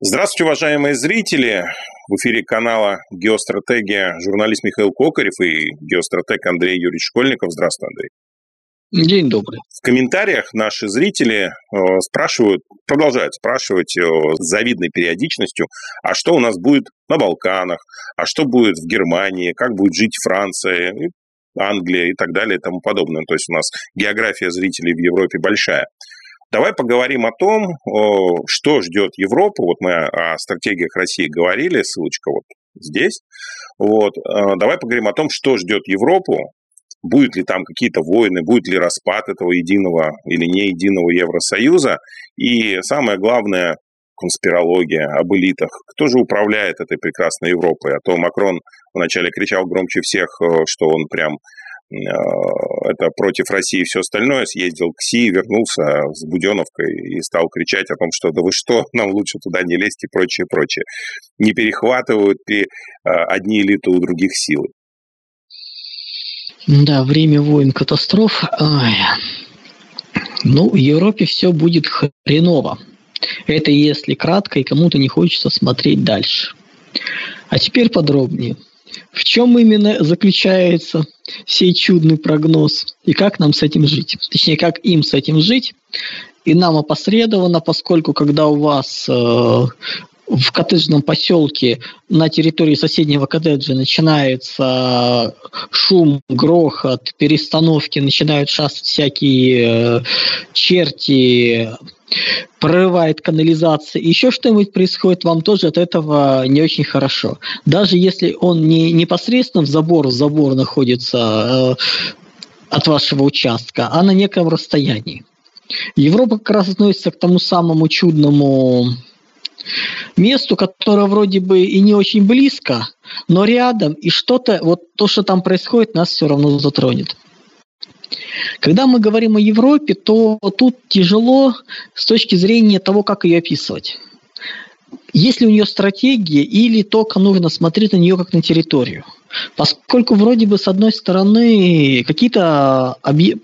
Здравствуйте, уважаемые зрители. В эфире канала «Геостратегия» журналист Михаил Кокарев и геостратег Андрей Юрьевич Школьников. Здравствуй, Андрей. День добрый. В комментариях наши зрители э, спрашивают, продолжают спрашивать э, с завидной периодичностью, а что у нас будет на Балканах, а что будет в Германии, как будет жить Франция, Англия и так далее и тому подобное. То есть у нас география зрителей в Европе большая. Давай поговорим о том, что ждет Европу. Вот мы о стратегиях России говорили, ссылочка вот здесь. Вот. Э, давай поговорим о том, что ждет Европу, будет ли там какие-то войны, будет ли распад этого единого или не единого Евросоюза. И самое главное, конспирология об элитах. Кто же управляет этой прекрасной Европой? А то Макрон вначале кричал громче всех, э, что он прям это против России и все остальное, съездил к Си, вернулся с Буденовкой и стал кричать о том, что да вы что, нам лучше туда не лезть и прочее, прочее. Не перехватывают ли э, одни элиты у других силы? Да, время войн, катастроф. Ай. Ну, в Европе все будет хреново. Это если кратко, и кому-то не хочется смотреть дальше. А теперь подробнее. В чем именно заключается сей чудный прогноз и как нам с этим жить? Точнее, как им с этим жить? И нам опосредованно, поскольку когда у вас э, в коттеджном поселке на территории соседнего коттеджа начинается шум, грохот, перестановки, начинают шастать всякие э, черти, прорывает канализация, еще что-нибудь происходит, вам тоже от этого не очень хорошо. Даже если он не непосредственно в забор, в забор находится э, от вашего участка, а на неком расстоянии. Европа как раз относится к тому самому чудному месту, которое вроде бы и не очень близко, но рядом, и что-то, вот то, что там происходит, нас все равно затронет. Когда мы говорим о Европе, то тут тяжело с точки зрения того, как ее описывать. Есть ли у нее стратегия или только нужно смотреть на нее как на территорию? Поскольку вроде бы с одной стороны какие-то объ...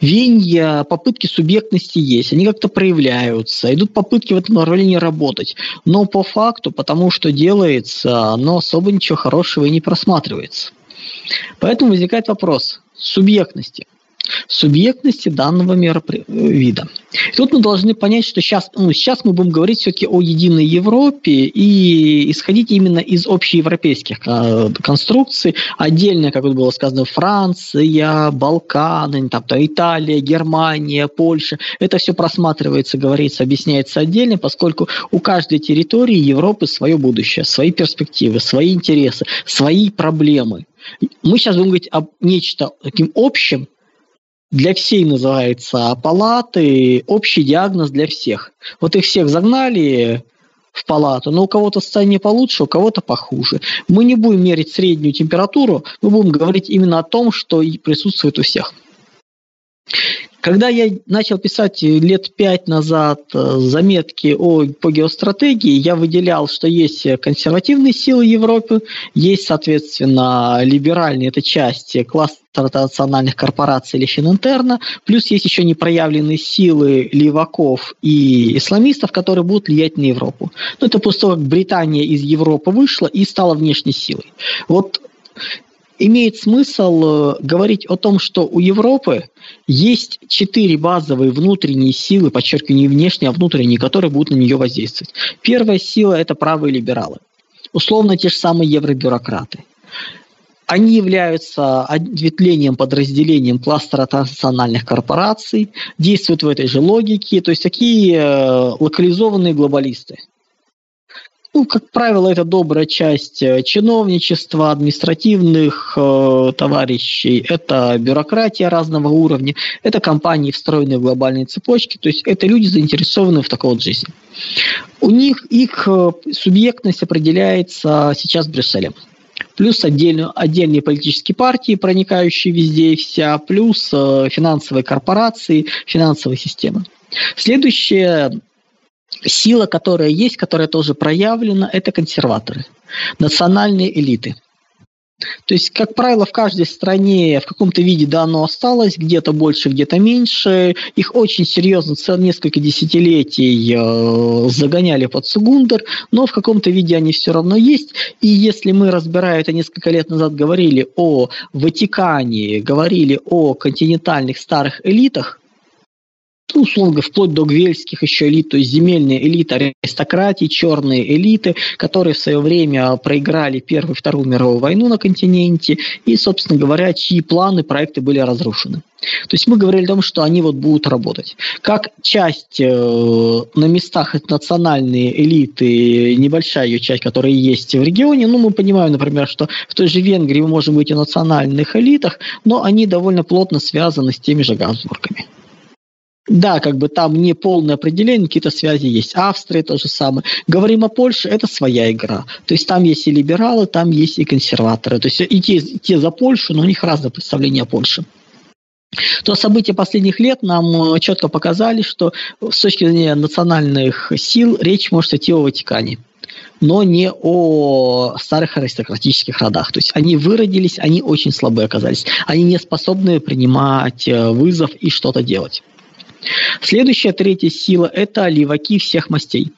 венья, попытки субъектности есть, они как-то проявляются, идут попытки в этом направлении работать. Но по факту, потому что делается, но особо ничего хорошего и не просматривается. Поэтому возникает вопрос субъектности – субъектности данного меропри... вида. И тут мы должны понять, что сейчас, ну, сейчас мы будем говорить все-таки о единой Европе и исходить именно из общеевропейских э, конструкций. Отдельно, как было сказано, Франция, Балканы, там, то Италия, Германия, Польша. Это все просматривается, говорится, объясняется отдельно, поскольку у каждой территории Европы свое будущее, свои перспективы, свои интересы, свои проблемы. Мы сейчас будем говорить об нечто таким общем, для всей называется палаты, общий диагноз для всех. Вот их всех загнали в палату, но у кого-то состояние получше, у кого-то похуже. Мы не будем мерить среднюю температуру, мы будем говорить именно о том, что присутствует у всех. Когда я начал писать лет пять назад э, заметки о, по геостратегии, я выделял, что есть консервативные силы Европы, есть, соответственно, либеральные, это часть кластера национальных корпораций или Фининтерна, плюс есть еще непроявленные силы леваков и исламистов, которые будут влиять на Европу. Ну, это после того, как Британия из Европы вышла и стала внешней силой. Вот имеет смысл э, говорить о том, что у Европы есть четыре базовые внутренние силы, подчеркиваю, не внешние, а внутренние, которые будут на нее воздействовать. Первая сила – это правые либералы. Условно те же самые евробюрократы. Они являются ответвлением, подразделением кластера транснациональных корпораций, действуют в этой же логике, то есть такие э, локализованные глобалисты – ну, как правило, это добрая часть э, чиновничества, административных э, товарищей, это бюрократия разного уровня, это компании, встроенные в глобальные цепочки, то есть это люди, заинтересованные в такой вот жизни. У них их э, субъектность определяется сейчас Брюсселем. Плюс отдельно, отдельные политические партии, проникающие везде и вся, плюс э, финансовые корпорации, финансовая система. Следующее сила, которая есть, которая тоже проявлена, это консерваторы, национальные элиты. То есть, как правило, в каждой стране в каком-то виде да, оно осталось, где-то больше, где-то меньше. Их очень серьезно несколько десятилетий э, загоняли под Сугундер, но в каком-то виде они все равно есть. И если мы, разбирая это несколько лет назад, говорили о Ватикане, говорили о континентальных старых элитах, условно, вплоть до гвельских еще элит, то есть земельные элиты, аристократии, черные элиты, которые в свое время проиграли Первую и Вторую мировую войну на континенте, и, собственно говоря, чьи планы, проекты были разрушены. То есть мы говорили о том, что они вот будут работать. Как часть э, на местах это национальные элиты, небольшая ее часть, которая есть в регионе, ну, мы понимаем, например, что в той же Венгрии мы можем быть о национальных элитах, но они довольно плотно связаны с теми же Габсбургами. Да, как бы там не полное определение, какие-то связи есть. Австрия то же самое. Говорим о Польше, это своя игра. То есть там есть и либералы, там есть и консерваторы. То есть и те, и те за Польшу, но у них разное представление о Польше. То события последних лет нам э, четко показали, что с точки зрения национальных сил речь может идти о Ватикане но не о старых аристократических родах. То есть они выродились, они очень слабые оказались. Они не способны принимать э, вызов и что-то делать. Следующая третья сила – это леваки всех мастей.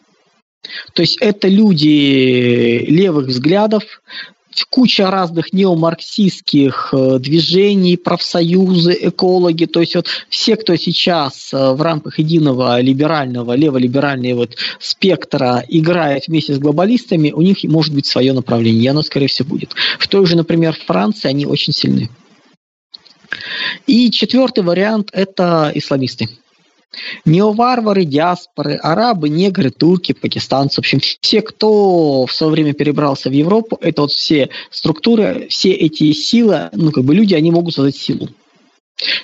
То есть это люди левых взглядов, куча разных неомарксистских э, движений, профсоюзы, экологи, то есть вот все, кто сейчас э, в рамках единого либерального, леволиберального вот спектра играет вместе с глобалистами, у них может быть свое направление, и оно, скорее всего, будет. В той же, например, Франции они очень сильны. И четвертый вариант – это исламисты. Неоварвары, диаспоры, арабы, негры, турки, пакистанцы, в общем, все, кто в свое время перебрался в Европу, это вот все структуры, все эти силы, ну, как бы люди, они могут создать силу.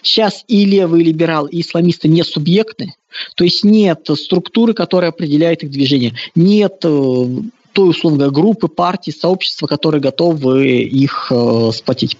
Сейчас и левые либералы, и исламисты не субъектны, то есть нет структуры, которая определяет их движение, нет э, той, условно группы, партии, сообщества, которые готовы их э, сплотить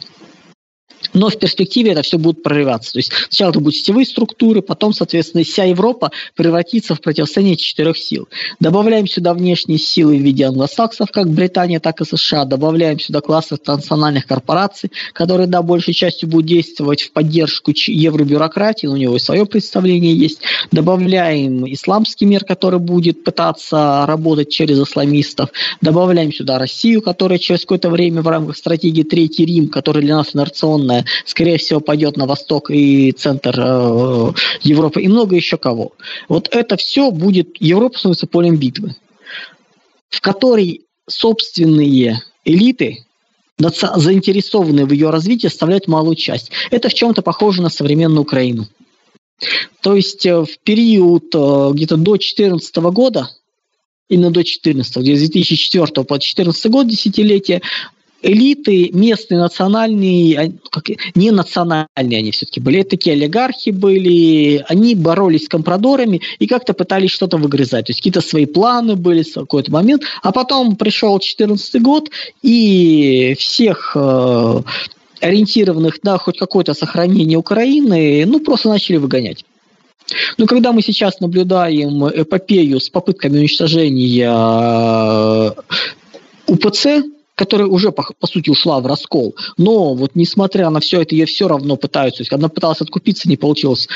но в перспективе это все будет прорываться. То есть сначала это будут сетевые структуры, потом, соответственно, вся Европа превратится в противостояние четырех сил. Добавляем сюда внешние силы в виде англосаксов, как Британия, так и США. Добавляем сюда классы транснациональных корпораций, которые, да, большей частью будут действовать в поддержку евробюрократии, у него и свое представление есть. Добавляем исламский мир, который будет пытаться работать через исламистов. Добавляем сюда Россию, которая через какое-то время в рамках стратегии Третий Рим, которая для нас инерционная, скорее всего, пойдет на восток и центр э, Европы, и много еще кого. Вот это все будет, Европа становится полем битвы, в которой собственные элиты, заинтересованные в ее развитии, составляют малую часть. Это в чем-то похоже на современную Украину. То есть э, в период э, где-то до 2014 года, именно до 2014, где с 2004 по 2014 год, десятилетие, элиты местные, национальные, как, не национальные они все-таки были, это такие олигархи были, они боролись с компрадорами и как-то пытались что-то выгрызать, то есть какие-то свои планы были в какой-то момент, а потом пришел 2014 год, и всех э, ориентированных на хоть какое-то сохранение Украины, ну, просто начали выгонять. Но когда мы сейчас наблюдаем эпопею с попытками уничтожения э, УПЦ, которая уже, по, по сути, ушла в раскол. Но вот несмотря на все это, ее все равно пытаются. То есть, она пыталась откупиться, не получилось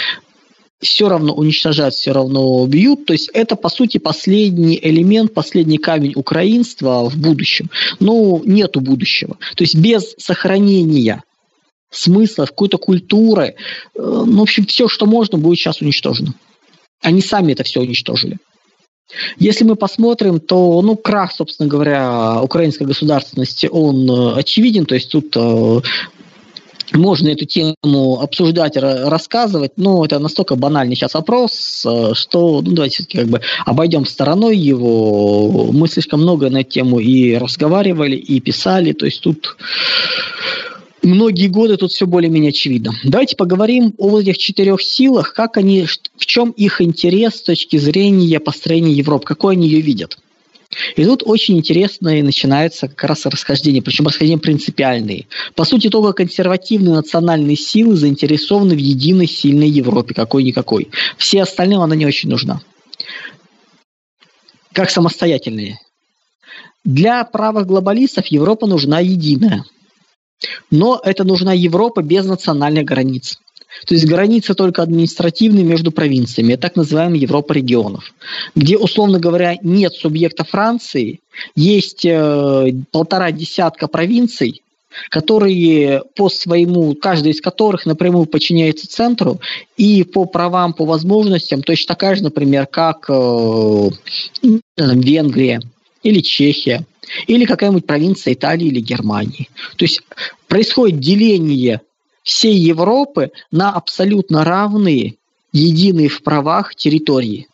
все равно уничтожают, все равно бьют. То есть это, по сути, последний элемент, последний камень украинства в будущем. Но нету будущего. То есть без сохранения смысла, какой-то культуры, э, ну, в общем, все, что можно, будет сейчас уничтожено. Они сами это все уничтожили. Если мы посмотрим, то, ну, крах, собственно говоря, украинской государственности, он э, очевиден, то есть тут э, можно эту тему обсуждать, рассказывать, но это настолько банальный сейчас вопрос, э, что ну, давайте все-таки как бы обойдем стороной его. Мы слишком много на эту тему и разговаривали, и писали, то есть тут многие годы тут все более-менее очевидно. Давайте поговорим о вот этих четырех силах, как они, в чем их интерес с точки зрения построения Европы, какой они ее видят. И тут очень интересно и начинается как раз расхождение, причем расхождения принципиальные. По сути, только консервативные национальные силы заинтересованы в единой сильной Европе, какой-никакой. Все остальным она не очень нужна. Как самостоятельные. Для правых глобалистов Европа нужна единая – Но это нужна Европа без национальных границ. То есть границы только административные между провинциями, так называемая Европа регионов, где, условно говоря, нет субъекта Франции, есть э, полтора десятка провинций, которые по своему, каждая из которых напрямую подчиняется центру и по правам, по возможностям точно такая же, например, как э, Венгрия или Чехия или какая-нибудь провинция Италии или Германии. То есть происходит деление всей Европы на абсолютно равные, единые в правах территории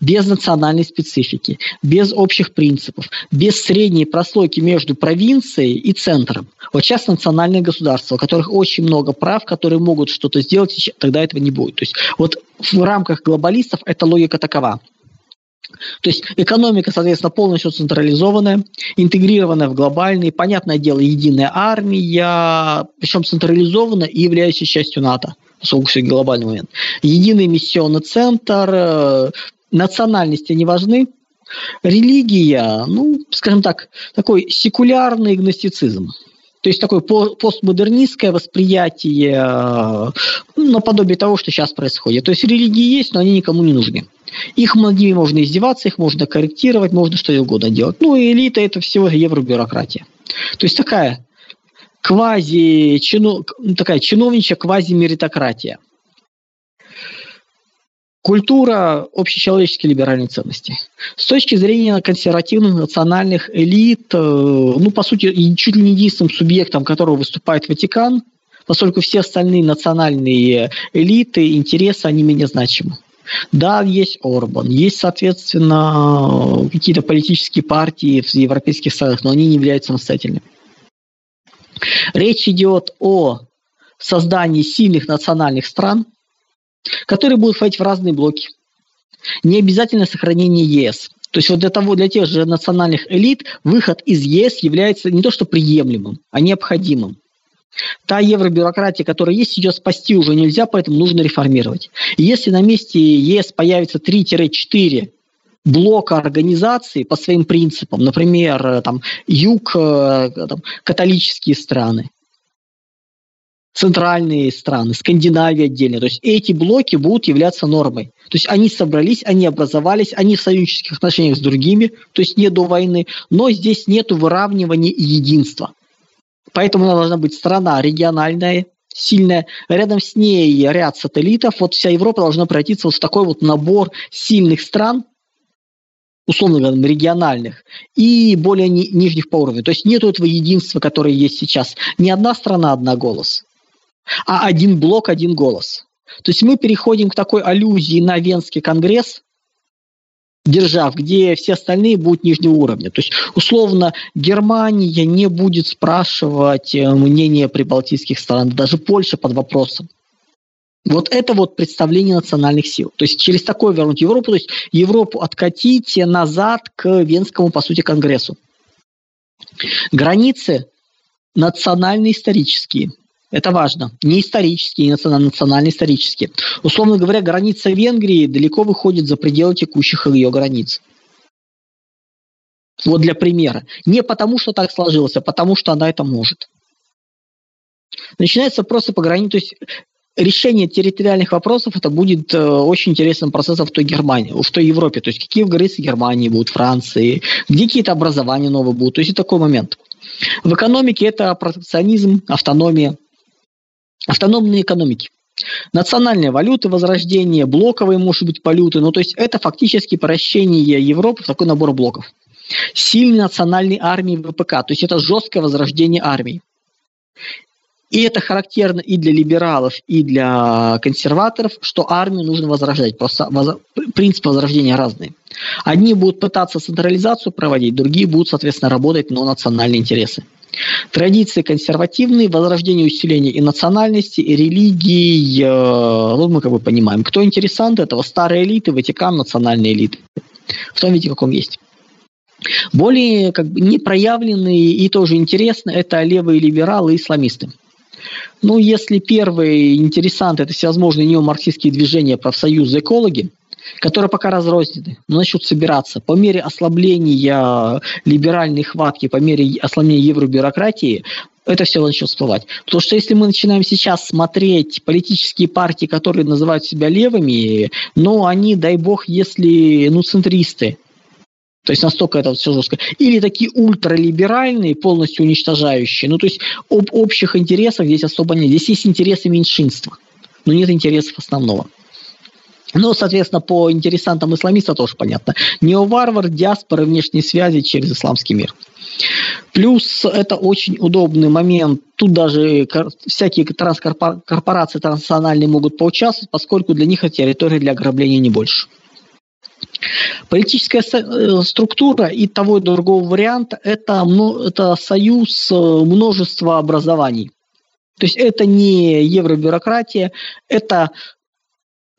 без национальной специфики, без общих принципов, без средней прослойки между провинцией и центром. Вот сейчас национальные государства, у которых очень много прав, которые могут что-то сделать, тогда этого не будет. То есть вот в рамках глобалистов эта логика такова. То есть экономика, соответственно, полностью централизованная, интегрированная в глобальный, понятное дело, единая армия, причем централизованная и являющаяся частью НАТО, поскольку все глобальный момент. Единый миссионный центр, э, национальности не важны, религия, ну, скажем так, такой секулярный гностицизм. То есть такое постмодернистское восприятие э, наподобие того, что сейчас происходит. То есть религии есть, но они никому не нужны. Их многими можно издеваться, их можно корректировать, можно что угодно делать. Ну, элита – это всего евробюрократия. То есть такая квази, чино, такая чиновничья квази-меритократия. Культура общечеловеческие либеральные ценности. С точки зрения консервативных национальных элит, э, ну, по сути, чуть ли не единственным субъектом, которого выступает Ватикан, поскольку все остальные национальные элиты, интересы, они менее значимы. Да, есть Орбан, есть, соответственно, какие-то политические партии в европейских странах, но они не являются самостоятельными. Речь идет о создании сильных национальных стран, которые будут входить в разные блоки. Не обязательно сохранение ЕС. То есть вот для того, для тех же национальных элит выход из ЕС является не то что приемлемым, а необходимым. Та евробюрократия, которая есть, ее спасти уже нельзя, поэтому нужно реформировать. И если на месте ЕС появится 3-4 блока организаций по своим принципам, например, э, там, юг, э, там, католические страны, центральные страны, Скандинавия отдельно. То есть эти блоки будут являться нормой. То есть они собрались, они образовались, они в союзнических отношениях с другими, то есть не до войны, но здесь нет выравнивания и единства. Поэтому она должна быть страна региональная, сильная. Рядом с ней ряд сателлитов. Вот вся Европа должна превратиться вот в такой вот набор сильных стран, условно говоря, региональных, и более ни, нижних по уровню. То есть нет этого единства, которое есть сейчас. Не одна страна, одна голос, а один блок, один голос. То есть мы переходим к такой аллюзии на Венский конгресс, держав, где все остальные будут нижнего уровня. То есть, условно, Германия не будет спрашивать э, мнение прибалтийских стран, даже Польша под вопросом. Вот это вот представление национальных сил. То есть через такое вернуть Европу, то есть Европу откатить назад к Венскому, по сути, конгрессу. Границы национально-исторические – это важно. Не исторические, не национально-исторические. Условно говоря, граница Венгрии далеко выходит за пределы текущих ее границ. Вот для примера. Не потому, что так сложилось, а потому, что она это может. Начинается просто по границе. То есть решение территориальных вопросов это будет э, очень интересным процессом в той Германии, в той Европе. То есть какие границы Германии будут, Франции, где какие-то образования новые будут. То есть это такой момент. В экономике это протекционизм, автономия, автономные экономики. Национальные валюты, возрождение, блоковые, может быть, валюты. Ну, то есть это фактически превращение Европы в такой набор блоков. Сильные национальные армии ВПК, то есть это жесткое возрождение армии. И это характерно и для либералов, и для консерваторов, что армию нужно возрождать. Просто воз... принципы возрождения разные. Одни будут пытаться централизацию проводить, другие будут, соответственно, работать на национальные интересы. Традиции консервативные, возрождение усиления и национальности, и религии. Э, вот мы как бы понимаем, кто интересант этого, старые элиты, Ватикан, национальные элиты. В том виде, каком есть. Более как бы непроявленные и тоже интересно это левые либералы и исламисты. Ну, если первый интересант – это всевозможные неомарксистские движения, профсоюзы, экологи – которые пока разрознены, но начнут собираться. По мере ослабления либеральной хватки, по мере ослабления евробюрократии, это все начало всплывать. Потому что если мы начинаем сейчас смотреть политические партии, которые называют себя левыми, ну, они, дай бог, если, ну, центристы, то есть настолько это все жестко. Или такие ультралиберальные, полностью уничтожающие. Ну, то есть об общих интересах здесь особо нет. Здесь есть интересы меньшинства, но нет интересов основного. Ну, соответственно, по интересантам исламиста тоже понятно. Неоварвар, диаспора, внешние связи через исламский мир. Плюс это очень удобный момент. Тут даже всякие транскорпорации транснациональные могут поучаствовать, поскольку для них это территория для ограбления не больше. Политическая э, структура и того и другого варианта – это, это союз э, множества образований. То есть это не евробюрократия, это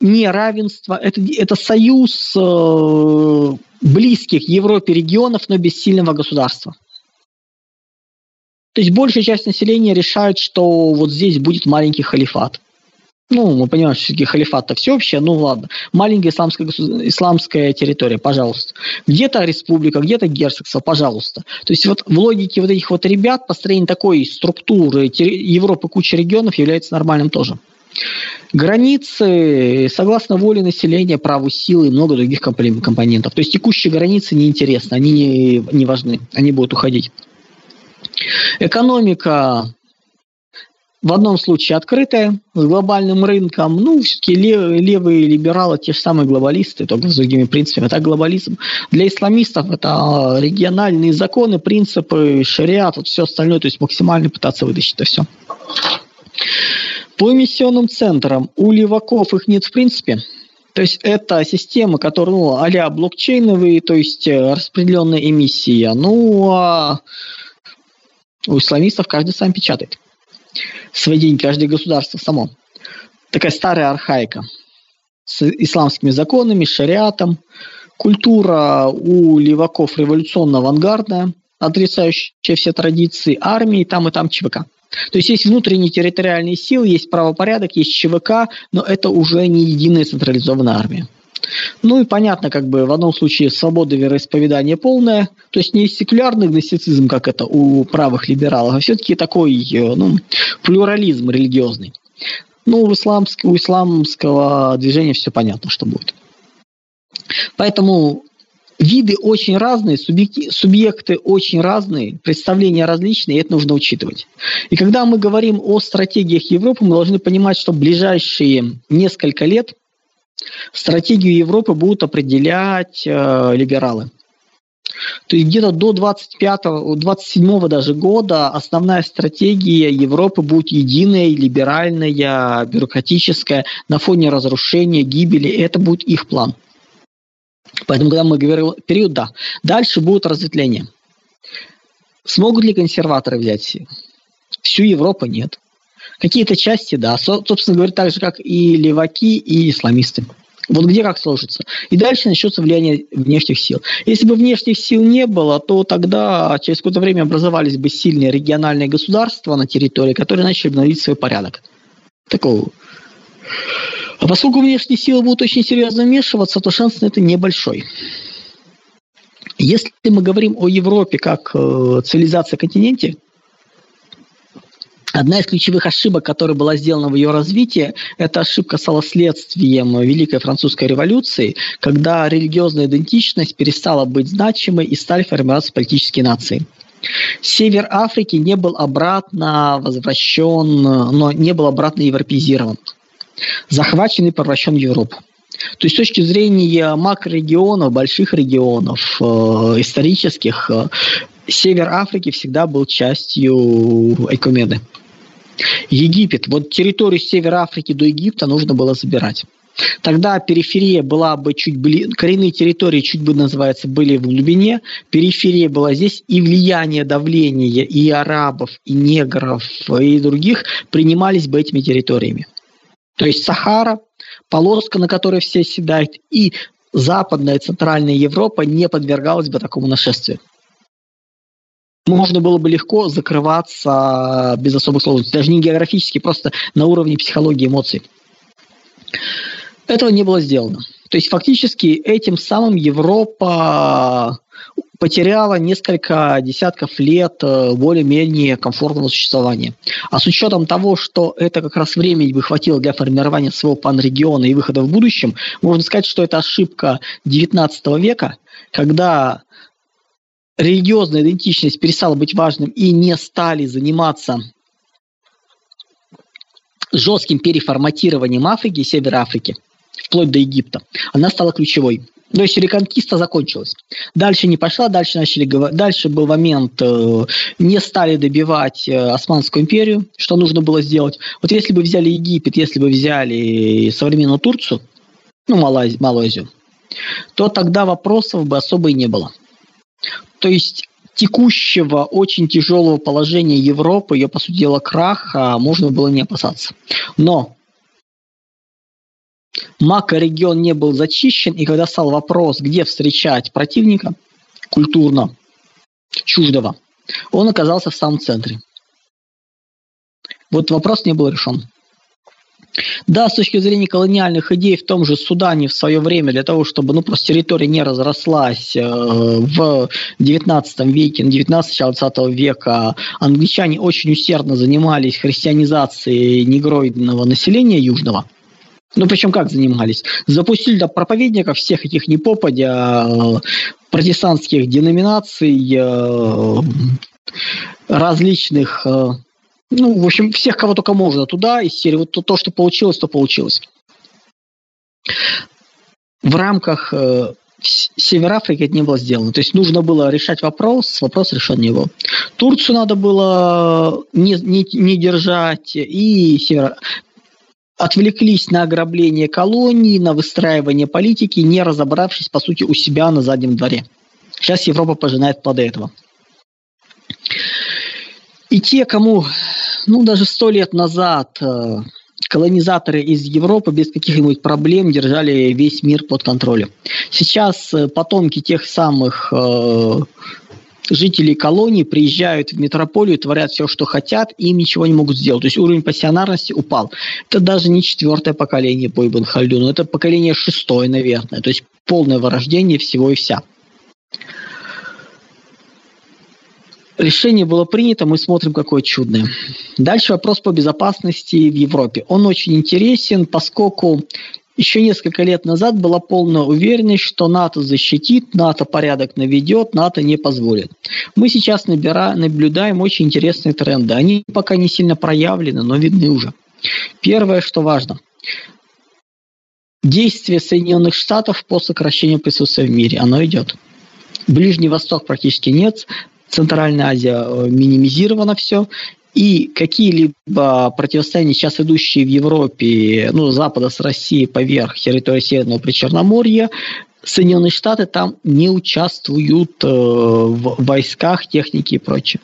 не равенство, это, это союз э, близких Европе регионов, но без сильного государства. То есть большая часть населения решает, что вот здесь будет маленький халифат. Ну, мы понимаем, что все-таки халифат-то всеобщее, ну ладно. Маленькая исламская, исламская территория, пожалуйста. Где-то республика, где-то герцогство, пожалуйста. То есть вот в логике вот этих вот ребят построение такой структуры Европы куча регионов является нормальным тоже. Границы, согласно воле населения, праву силы и много других компонентов. То есть текущие границы неинтересны, они не, не важны, они будут уходить. Экономика в одном случае открытая, с глобальным рынком, ну, все-таки лев, левые либералы, те же самые глобалисты, только с другими принципами. Это глобализм. Для исламистов это региональные законы, принципы, шариат, вот все остальное, то есть максимально пытаться вытащить это все. По эмиссионным центрам у леваков их нет в принципе. То есть это система, которая, ну, а блокчейновые, то есть э, распределенная эмиссия. Ну, а у исламистов каждый сам печатает свои деньги, каждое государство само. Такая старая архаика с исламскими законами, шариатом. Культура у леваков революционно-авангардная, отрицающая все традиции армии, там и там ЧВК. То есть есть внутренние территориальные силы, есть правопорядок, есть ЧВК, но это уже не единая централизованная армия. Ну и понятно, как бы в одном случае свобода вероисповедания полная, то есть не секулярный гностицизм, как это у правых либералов, а все-таки такой э, ну, плюрализм религиозный. Ну, у, исламск, у исламского движения все понятно, что будет. Поэтому виды очень разные, субъекты, субъекты очень разные, представления различные, и это нужно учитывать. И когда мы говорим о стратегиях Европы, мы должны понимать, что ближайшие несколько лет – Стратегию Европы будут определять э, либералы. То есть где-то до 25-27 даже года основная стратегия Европы будет единая, либеральная, бюрократическая, на фоне разрушения, гибели. Это будет их план. Поэтому, когда мы говорим период, да. Дальше будет разветвление. Смогут ли консерваторы взять всю Европу? Нет. Какие-то части, да. Собственно говоря, так же, как и леваки, и исламисты. Вот где как сложится. И дальше начнется влияние внешних сил. Если бы внешних сил не было, то тогда через какое-то время образовались бы сильные региональные государства на территории, которые начали бы наводить свой порядок. Такого. А поскольку внешние силы будут очень серьезно вмешиваться, то шанс на это небольшой. Если мы говорим о Европе как э, цивилизации континенте, Одна из ключевых ошибок, которая была сделана в ее развитии, это ошибка стала следствием Великой Французской революции, когда религиозная идентичность перестала быть значимой и стали формироваться политические нации. Север Африки не был обратно возвращен, но не был обратно европеизирован. Захвачен и превращен в Европу. То есть с точки зрения макрорегионов, больших регионов, э, исторических, э, север Африки всегда был частью Экумеды. Египет. Вот территорию севера Африки до Египта нужно было забирать. Тогда периферия была бы чуть ближе, коренные территории чуть бы называется были в глубине, периферия была здесь, и влияние, давление и арабов, и негров, и других принимались бы этими территориями. То есть Сахара, полоска, на которой все седают, и западная и центральная Европа не подвергалась бы такому нашествию можно было бы легко закрываться без особых сложностей, даже не географически, просто на уровне психологии эмоций. Этого не было сделано. То есть фактически этим самым Европа потеряла несколько десятков лет э, более-менее комфортного существования. А с учетом того, что это как раз времени бы хватило для формирования своего панрегиона и выхода в будущем, можно сказать, что это ошибка XIX века, когда религиозная идентичность перестала быть важным и не стали заниматься жестким переформатированием Африки и Африки, вплоть до Египта, она стала ключевой. То есть реконкиста закончилась. Дальше не пошла, дальше начали. Дальше был момент, э, не стали добивать э, Османскую империю, что нужно было сделать. Вот если бы взяли Египет, если бы взяли современную Турцию, ну, Малайзию, Малайзию то тогда вопросов бы особо и не было. То есть текущего очень тяжелого положения Европы, ее, по сути дела, краха, можно было не опасаться. Но макрорегион не был зачищен, и когда стал вопрос, где встречать противника культурно чуждого, он оказался в самом центре. Вот вопрос не был решен. Да, с точки зрения колониальных идей в том же Судане в свое время, для того, чтобы ну, просто территория не разрослась э, в 19 веке, на 19 начало 20 века, англичане очень усердно занимались христианизацией негроидного населения южного. Ну, причем как занимались? Запустили до проповедников всех этих непопадя э, протестантских деноминаций, э, различных э, ну, в общем, всех, кого только можно туда, из серии. Вот то, то что получилось, то получилось. В рамках э, Север Африки это не было сделано. То есть нужно было решать вопрос, вопрос решен не был. Турцию надо было не, не, не держать, и Север... отвлеклись на ограбление колоний, на выстраивание политики, не разобравшись, по сути, у себя на заднем дворе. Сейчас Европа пожинает плоды этого. И те, кому, ну, даже сто лет назад э, колонизаторы из Европы без каких-нибудь проблем держали весь мир под контролем. Сейчас э, потомки тех самых э, жителей колонии приезжают в метрополию, творят все, что хотят, и им ничего не могут сделать. То есть уровень пассионарности упал. Это даже не четвертое поколение по Ибн Хальдуну, это поколение шестое, наверное. То есть полное вырождение всего и вся. Решение было принято, мы смотрим, какое чудное. Дальше вопрос по безопасности в Европе. Он очень интересен, поскольку еще несколько лет назад была полная уверенность, что НАТО защитит, НАТО порядок наведет, НАТО не позволит. Мы сейчас набира, наблюдаем очень интересные тренды. Они пока не сильно проявлены, но видны уже. Первое, что важно. Действие Соединенных Штатов по сокращению присутствия в мире, оно идет. Ближний Восток практически нет, Центральная Азия э, минимизировано все, и какие-либо противостояния, сейчас идущие в Европе, ну, Запада с Россией поверх территории Северного Причерноморья, Соединенные Штаты там не участвуют э, в войсках, технике и прочее.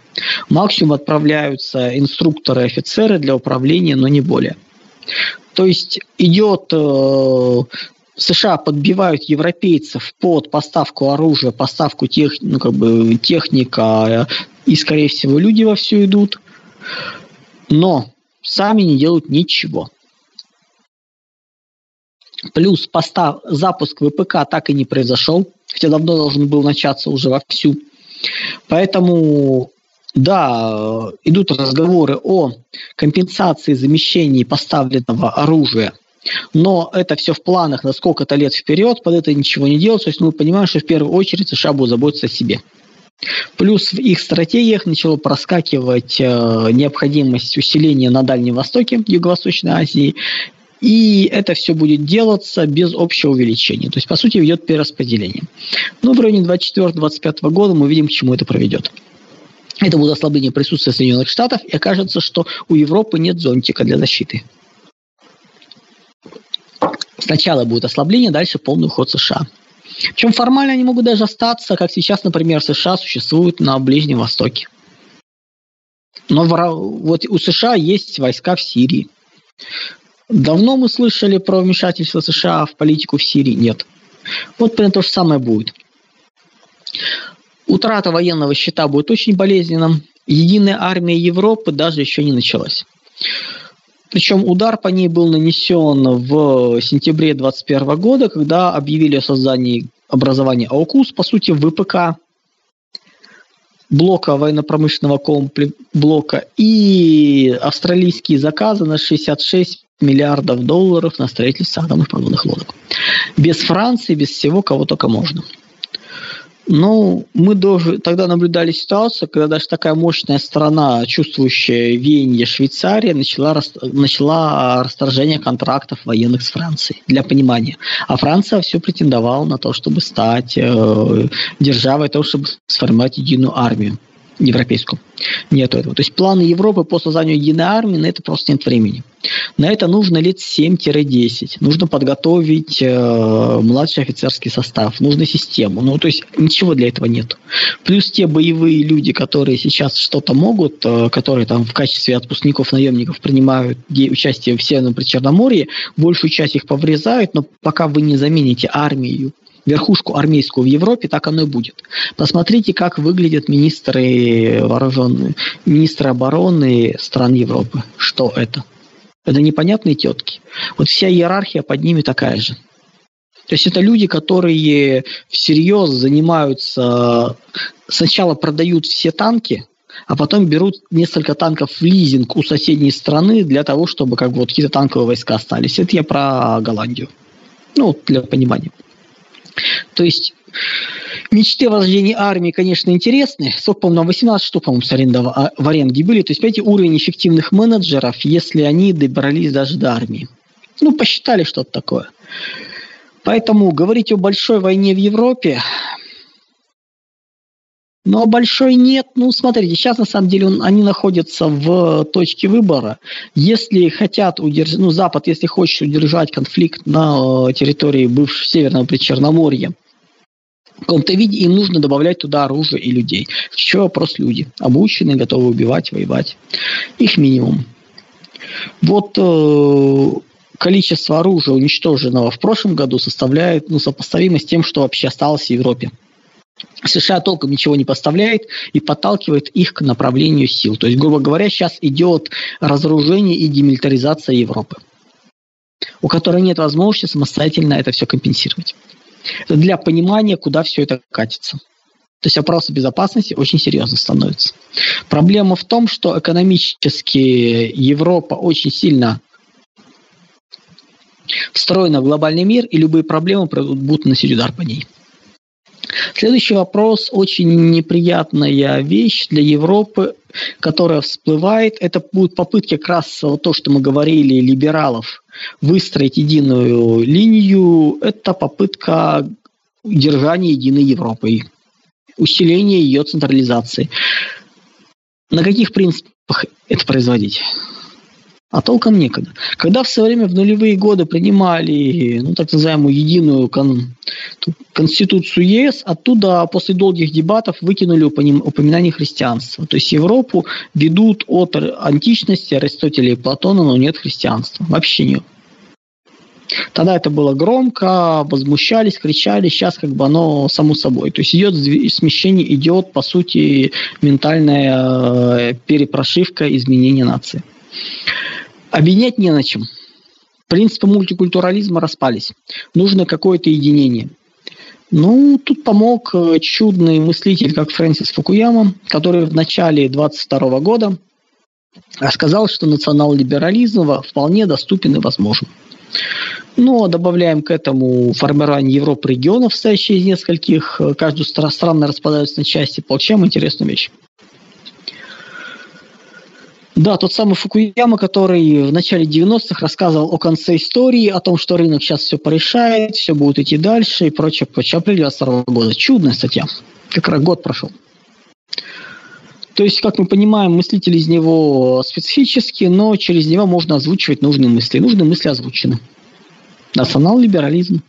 Максимум отправляются инструкторы, офицеры для управления, но не более. То есть идет э, США подбивают европейцев под поставку оружия, поставку тех, ну, как бы, техника, и, скорее всего, люди во все идут, но сами не делают ничего. Плюс постав, запуск ВПК так и не произошел, хотя давно должен был начаться уже вовсю. Поэтому, да, идут разговоры о компенсации замещений поставленного оружия – но это все в планах на сколько-то лет вперед, под это ничего не делать. То есть мы понимаем, что в первую очередь США будут заботиться о себе. Плюс в их стратегиях начало проскакивать э, необходимость усиления на Дальнем Востоке, Юго-Восточной Азии, и это все будет делаться без общего увеличения. То есть, по сути, идет перераспределение. Но в районе 24-25 года мы видим, к чему это приведет. Это будет ослабление присутствия Соединенных Штатов, и окажется, что у Европы нет зонтика для защиты. Сначала будет ослабление, дальше полный уход США. Причем формально они могут даже остаться, как сейчас, например, США существуют на Ближнем Востоке. Но вот у США есть войска в Сирии. Давно мы слышали про вмешательство США в политику в Сирии? Нет. Вот примерно то же самое будет. Утрата военного счета будет очень болезненным. Единая армия Европы даже еще не началась. Причем удар по ней был нанесен в сентябре 2021 года, когда объявили о создании образования АУКУС, по сути, ВПК, блока военно-промышленного комплекса блока и австралийские заказы на 66 миллиардов долларов на строительство атомных подводных лодок. Без Франции, без всего, кого только можно. Ну, мы тоже тогда наблюдали ситуацию, когда даже такая мощная страна, чувствующая веяние Швейцарии, начала, начала расторжение контрактов военных с Францией, для понимания. А Франция все претендовала на то, чтобы стать э, державой, того, чтобы сформировать единую армию европейскую. Нет этого. То есть планы Европы по созданию единой армии, на это просто нет времени. На это нужно лет 7-10. Нужно подготовить э, младший офицерский состав, нужна систему. Ну, то есть ничего для этого нет. Плюс те боевые люди, которые сейчас что-то могут, э, которые там в качестве отпускников, наемников принимают участие в Северном Причерноморье, большую часть их поврезают, но пока вы не замените армию верхушку армейскую в Европе, так оно и будет. Посмотрите, как выглядят министры вооруженные, министры обороны стран Европы. Что это? Это непонятные тетки. Вот вся иерархия под ними такая же. То есть это люди, которые всерьез занимаются, сначала продают все танки, а потом берут несколько танков в лизинг у соседней страны для того, чтобы как бы вот какие-то танковые войска остались. Это я про Голландию. Ну, для понимания. То есть мечты о возрождении армии, конечно, интересны. Сколько, по-моему, 18 штук, по-моему, с аренда, в аренде были. То есть, понимаете, уровень эффективных менеджеров, если они добрались даже до армии. Ну, посчитали что-то такое. Поэтому говорить о большой войне в Европе, но большой нет. Ну, смотрите, сейчас на самом деле он, они находятся в точке выбора. Если хотят удержать, ну, Запад, если хочет удержать конфликт на э, территории бывшего Северного Причерноморья, в каком-то виде им нужно добавлять туда оружие и людей. Еще вопрос люди. Обученные, готовы убивать, воевать. Их минимум. Вот э, количество оружия, уничтоженного в прошлом году, составляет ну, сопоставимо с тем, что вообще осталось в Европе. США толком ничего не поставляет и подталкивает их к направлению сил. То есть, грубо говоря, сейчас идет разоружение и демилитаризация Европы, у которой нет возможности самостоятельно это все компенсировать. Для понимания, куда все это катится. То есть вопросы безопасности очень серьезно становятся. Проблема в том, что экономически Европа очень сильно встроена в глобальный мир, и любые проблемы будут наносить удар по ней. Следующий вопрос, очень неприятная вещь для Европы, которая всплывает, это будут попытки как раз то, что мы говорили, либералов, выстроить единую линию, это попытка удержания единой Европы, усиления ее централизации. На каких принципах это производить? А толком некогда. Когда в свое время в нулевые годы принимали ну, так называемую единую кон, конституцию ЕС, оттуда после долгих дебатов выкинули упоминание христианства. То есть Европу ведут от античности Аристотеля и Платона, но нет христианства. Вообще нет. Тогда это было громко, возмущались, кричали, сейчас как бы оно само собой. То есть идет смещение, идет, по сути, ментальная э, перепрошивка изменения нации. Объединять не на чем. Принципы мультикультурализма распались. Нужно какое-то единение. Ну, тут помог э, чудный мыслитель, как Фрэнсис Фукуяма, который в начале 22 года сказал, что национал-либерализм вполне доступен и возможен. Но добавляем к этому формирование Европы регионов, состоящие из нескольких, э, каждую страну распадаются на части, получаем интересную вещь. Да, тот самый Фукуяма, который в начале 90-х рассказывал о конце истории, о том, что рынок сейчас все порешает, все будет идти дальше и прочее, прочее. Апрель 22 года. Чудная статья. Как раз год прошел. То есть, как мы понимаем, мыслитель из него специфический, но через него можно озвучивать нужные мысли. Нужные мысли озвучены. Национал-либерализм.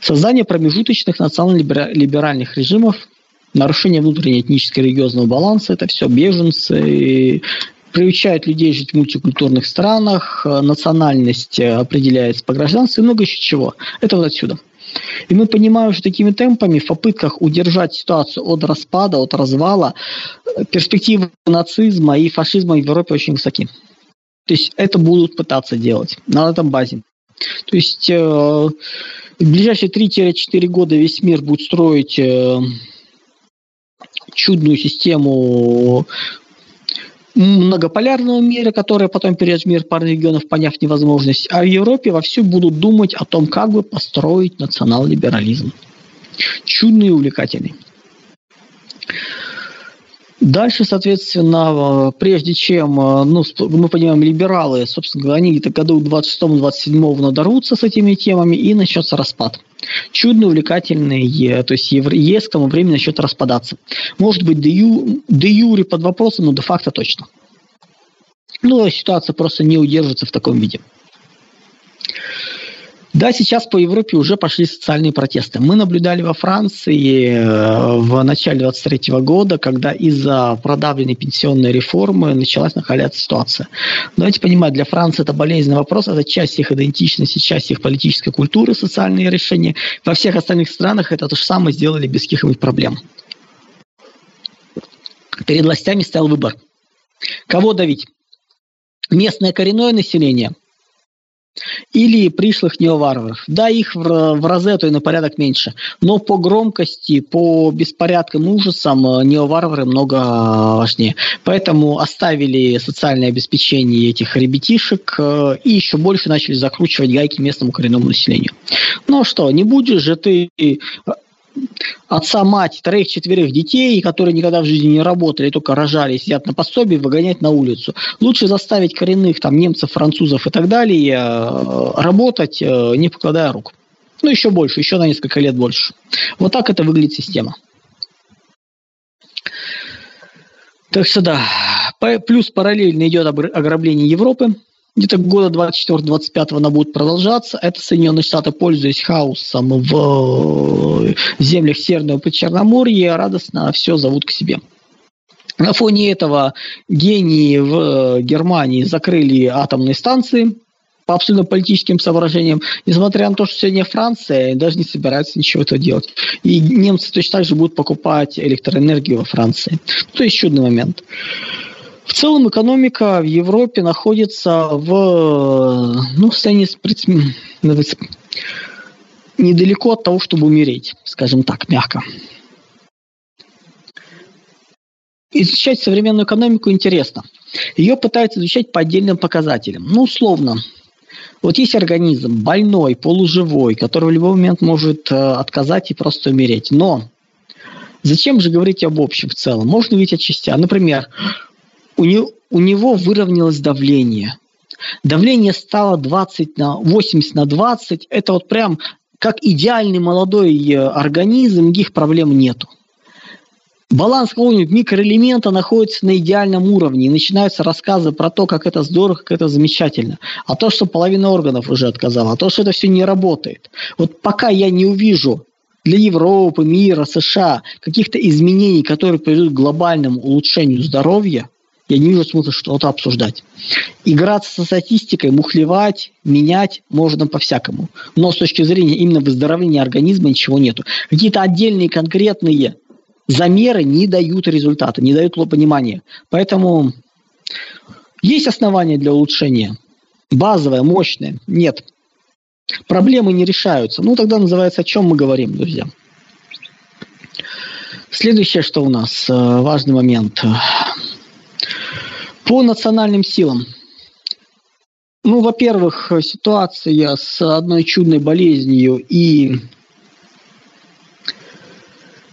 Создание промежуточных национально-либеральных режимов нарушение внутреннего этнического религиозного баланса, это все беженцы, приучают людей жить в мультикультурных странах, национальность определяется по гражданству и много еще чего. Это вот отсюда. И мы понимаем, что такими темпами в попытках удержать ситуацию от распада, от развала, перспективы нацизма и фашизма в Европе очень высоки. То есть это будут пытаться делать на этом базе. То есть э, в ближайшие 3-4 года весь мир будет строить э, чудную систему многополярного мира, которая потом перейдет в мир пар регионов, поняв невозможность, а в Европе вовсю будут думать о том, как бы построить национал-либерализм. Чудный и увлекательный. Дальше, соответственно, прежде чем, ну, мы понимаем, либералы, собственно говоря, они где-то году 26-27 надорвутся с этими темами, и начнется распад. Чудный, увлекательный, то есть ЕС к тому времени начнет распадаться. Может быть, де, ю, де юре под вопросом, но де-факто точно. Ну, ситуация просто не удержится в таком виде. Да, сейчас по Европе уже пошли социальные протесты. Мы наблюдали во Франции э, в начале 23 года, когда из-за продавленной пенсионной реформы началась накаляться ситуация. Давайте понимать, для Франции это болезненный вопрос, это часть их идентичности, часть их политической культуры, социальные решения. Во всех остальных странах это то же самое сделали без каких-нибудь проблем. Перед властями стоял выбор. Кого давить? Местное коренное население – или пришлых неоварваров. Да, их в, в разы, а и на порядок меньше. Но по громкости, по беспорядкам и ужасам э, неоварвары много важнее. Поэтому оставили социальное обеспечение этих ребятишек э, и еще больше начали закручивать гайки местному коренному населению. Ну что, не будешь же ты отца, мать, троих-четверых детей, которые никогда в жизни не работали, только рожали, сидят на пособии, выгонять на улицу. Лучше заставить коренных там немцев, французов и так далее э, работать, э, не покладая рук. Ну, еще больше, еще на несколько лет больше. Вот так это выглядит система. Так что да, плюс параллельно идет ограбление Европы где-то года 24-25 она будет продолжаться. Это Соединенные Штаты, пользуясь хаосом в э, землях Северного Причерноморья, радостно все зовут к себе. На фоне этого гении в Германии закрыли атомные станции по абсолютно политическим соображениям, несмотря на то, что сегодня Франция даже не собирается ничего этого делать. И немцы точно так же будут покупать электроэнергию во Франции. То есть чудный момент. В целом экономика в Европе находится в ну, состоянии недалеко от того, чтобы умереть, скажем так, мягко. Изучать современную экономику интересно. Ее пытаются изучать по отдельным показателям. Ну, условно, вот есть организм больной, полуживой, который в любой момент может э, отказать и просто умереть. Но зачем же говорить об общем в целом? Можно говорить о частях. Например, у, не, у него выровнялось давление. Давление стало 20 на 80 на 20. Это вот прям как идеальный молодой э, организм, никаких проблем нету. Баланс какого-нибудь микроэлемента находится на идеальном уровне, и начинаются рассказы про то, как это здорово, как это замечательно. А то, что половина органов уже отказала, а то, что это все не работает. Вот пока я не увижу для Европы, мира, США каких-то изменений, которые приведут к глобальному улучшению здоровья, я не вижу смысла что-то обсуждать. Играться со статистикой, мухлевать, менять можно по-всякому. Но с точки зрения именно выздоровления организма ничего нету. Какие-то отдельные конкретные замеры не дают результата, не дают понимания. Поэтому есть основания для улучшения. Базовое, мощное. Нет. Проблемы не решаются. Ну, тогда называется, о чем мы говорим, друзья. Следующее, что у нас, э, важный момент. По национальным силам. Ну, во-первых, ситуация с одной чудной болезнью и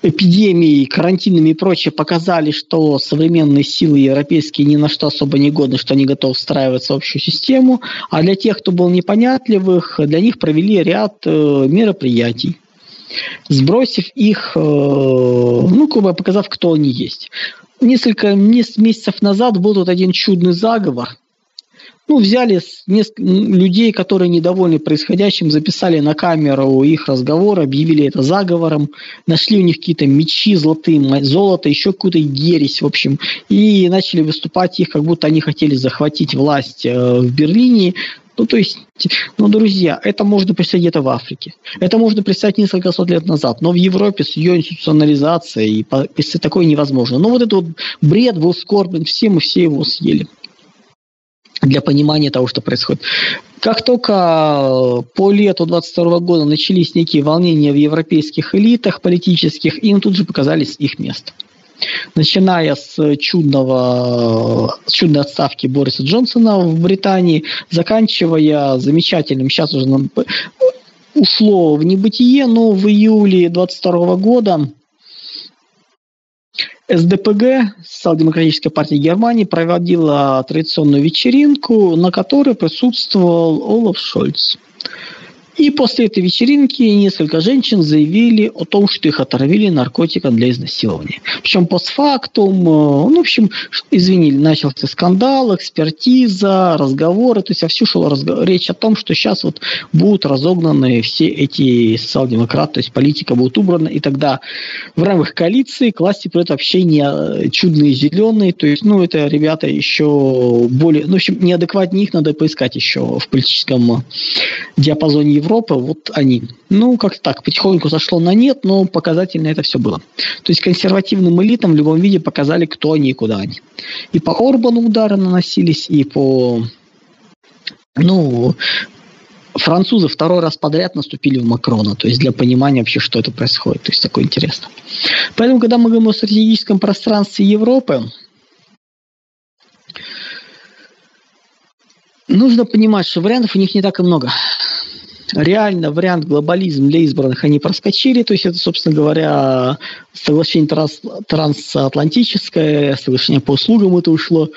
эпидемией, карантинами и прочее показали, что современные силы европейские ни на что особо не годны, что они готовы встраиваться в общую систему. А для тех, кто был непонятливых, для них провели ряд э, мероприятий сбросив их, э, ну, как бы показав, кто они есть несколько месяцев назад был тут один чудный заговор. Ну, взяли несколько людей, которые недовольны происходящим, записали на камеру их разговор, объявили это заговором, нашли у них какие-то мечи золотые, золото, еще какую-то ересь, в общем, и начали выступать их, как будто они хотели захватить власть э, в Берлине, ну, то есть, ну, друзья, это можно представить где-то в Африке. Это можно представить несколько сот лет назад. Но в Европе с ее институционализацией и такое невозможно. Но вот этот вот бред был скорбен всем, и все его съели для понимания того, что происходит. Как только по лету 22 года начались некие волнения в европейских элитах политических, им тут же показались их место. Начиная с чудного, чудной отставки Бориса Джонсона в Британии, заканчивая замечательным, сейчас уже нам ушло в небытие, но в июле 22 года СДПГ, Социал-демократическая партия Германии, проводила традиционную вечеринку, на которой присутствовал Олаф Шольц. И после этой вечеринки несколько женщин заявили о том, что их отравили наркотиком для изнасилования. Причем постфактум, э, ну, в общем, извинили, начался скандал, экспертиза, разговоры, то есть вовсю шла разговор, речь о том, что сейчас вот будут разогнаны все эти социал-демократы, то есть политика будет убрана, и тогда в рамках коалиции к власти придут вообще не э, чудные зеленые, то есть, ну, это ребята еще более, ну, в общем, неадекватнее их надо поискать еще в политическом диапазоне Европы, вот они. Ну, как так, потихоньку сошло на нет, но показательно это все было. То есть консервативным элитам в любом виде показали, кто они и куда они. И по Орбану удары наносились, и по... Ну, французы второй раз подряд наступили в Макрона, то есть для понимания вообще, что это происходит. То есть такое интересно. Поэтому, когда мы говорим о стратегическом пространстве Европы, нужно понимать, что вариантов у них не так и много реально вариант глобализм для избранных они проскочили, то есть это, собственно говоря, соглашение транс, трансатлантическое, соглашение по услугам это ушло,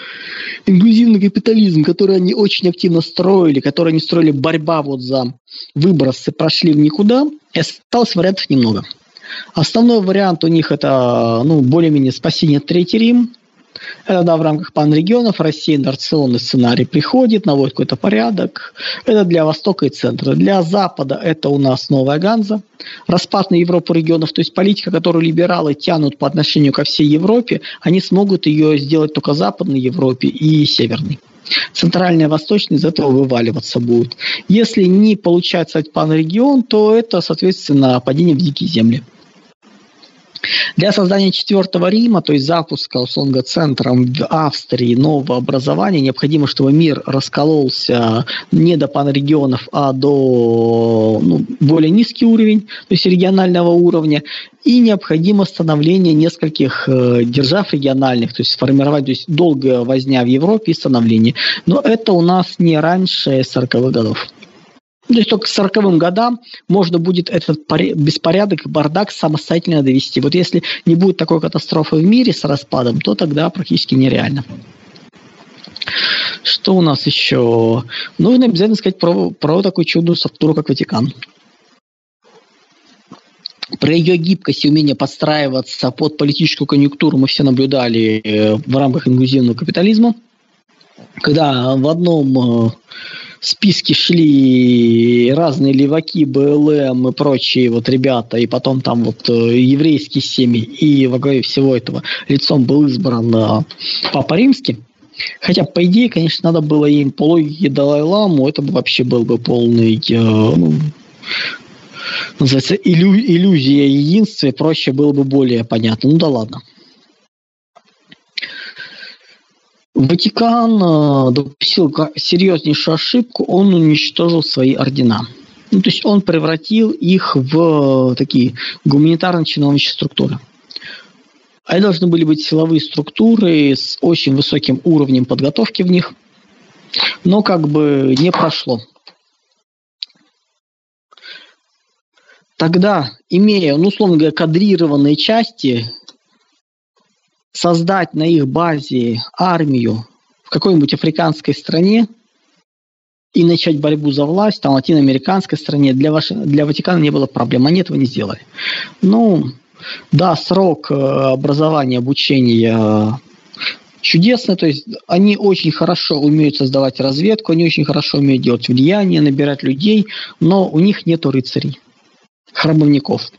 инклюзивный капитализм, который они очень активно строили, который они строили борьба вот за выбросы, прошли в никуда, и осталось вариантов немного. Основной вариант у них это ну, более-менее спасение Третий Рим, это да, в рамках панрегионов Россия инерционный сценарий приходит, наводит какой-то порядок. Это для Востока и Центра. Для Запада это у нас новая Ганза. Распад на Европу регионов, то есть политика, которую либералы тянут по отношению ко всей Европе, они смогут ее сделать только Западной Европе и Северной. Центральная и Восточная из этого вываливаться будет. Если не получается панрегион, то это, соответственно, падение в дикие земли. Для создания четвертого Рима, то есть запуска, условно центром в Австрии нового образования, необходимо, чтобы мир раскололся не до панрегионов, а до ну, более низкий уровень, то есть регионального уровня, и необходимо становление нескольких э, держав региональных, то есть сформировать, то есть долгая возня в Европе и становление. Но это у нас не раньше 40-х годов. То есть только к 40 годам можно будет этот беспорядок, бардак самостоятельно довести. Вот если не будет такой катастрофы в мире с распадом, то тогда практически нереально. Что у нас еще? Нужно обязательно сказать про, про такую чудную структуру, как Ватикан. Про ее гибкость и умение подстраиваться под политическую конъюнктуру мы все наблюдали э, в рамках инклюзивного капитализма. Когда в одном э, списке шли разные леваки, БЛМ и прочие вот ребята, и потом там вот э, еврейские семьи, и во главе всего этого лицом был избран э, Папа Римский. Хотя, по идее, конечно, надо было им по логике Далай-Ламу, это бы вообще был бы полный, э, ну, называется, иллю, иллюзия единства, и проще было бы более понятно. Ну да ладно. Ватикан э, допустил серьезнейшую ошибку, он уничтожил свои ордена. Ну, то есть он превратил их в такие гуманитарно-чиновничьи структуры. Они должны были быть силовые структуры с очень высоким уровнем подготовки в них, но как бы не прошло. Тогда, имея, ну, условно говоря, кадрированные части, создать на их базе армию в какой-нибудь африканской стране и начать борьбу за власть, там, латиноамериканской стране, для, ваш... для Ватикана не было проблем, они этого не сделали. Ну, да, срок э, образования, обучения чудесный, то есть они очень хорошо умеют создавать разведку, они очень хорошо умеют делать влияние, набирать людей, но у них нет рыцарей, храмовников,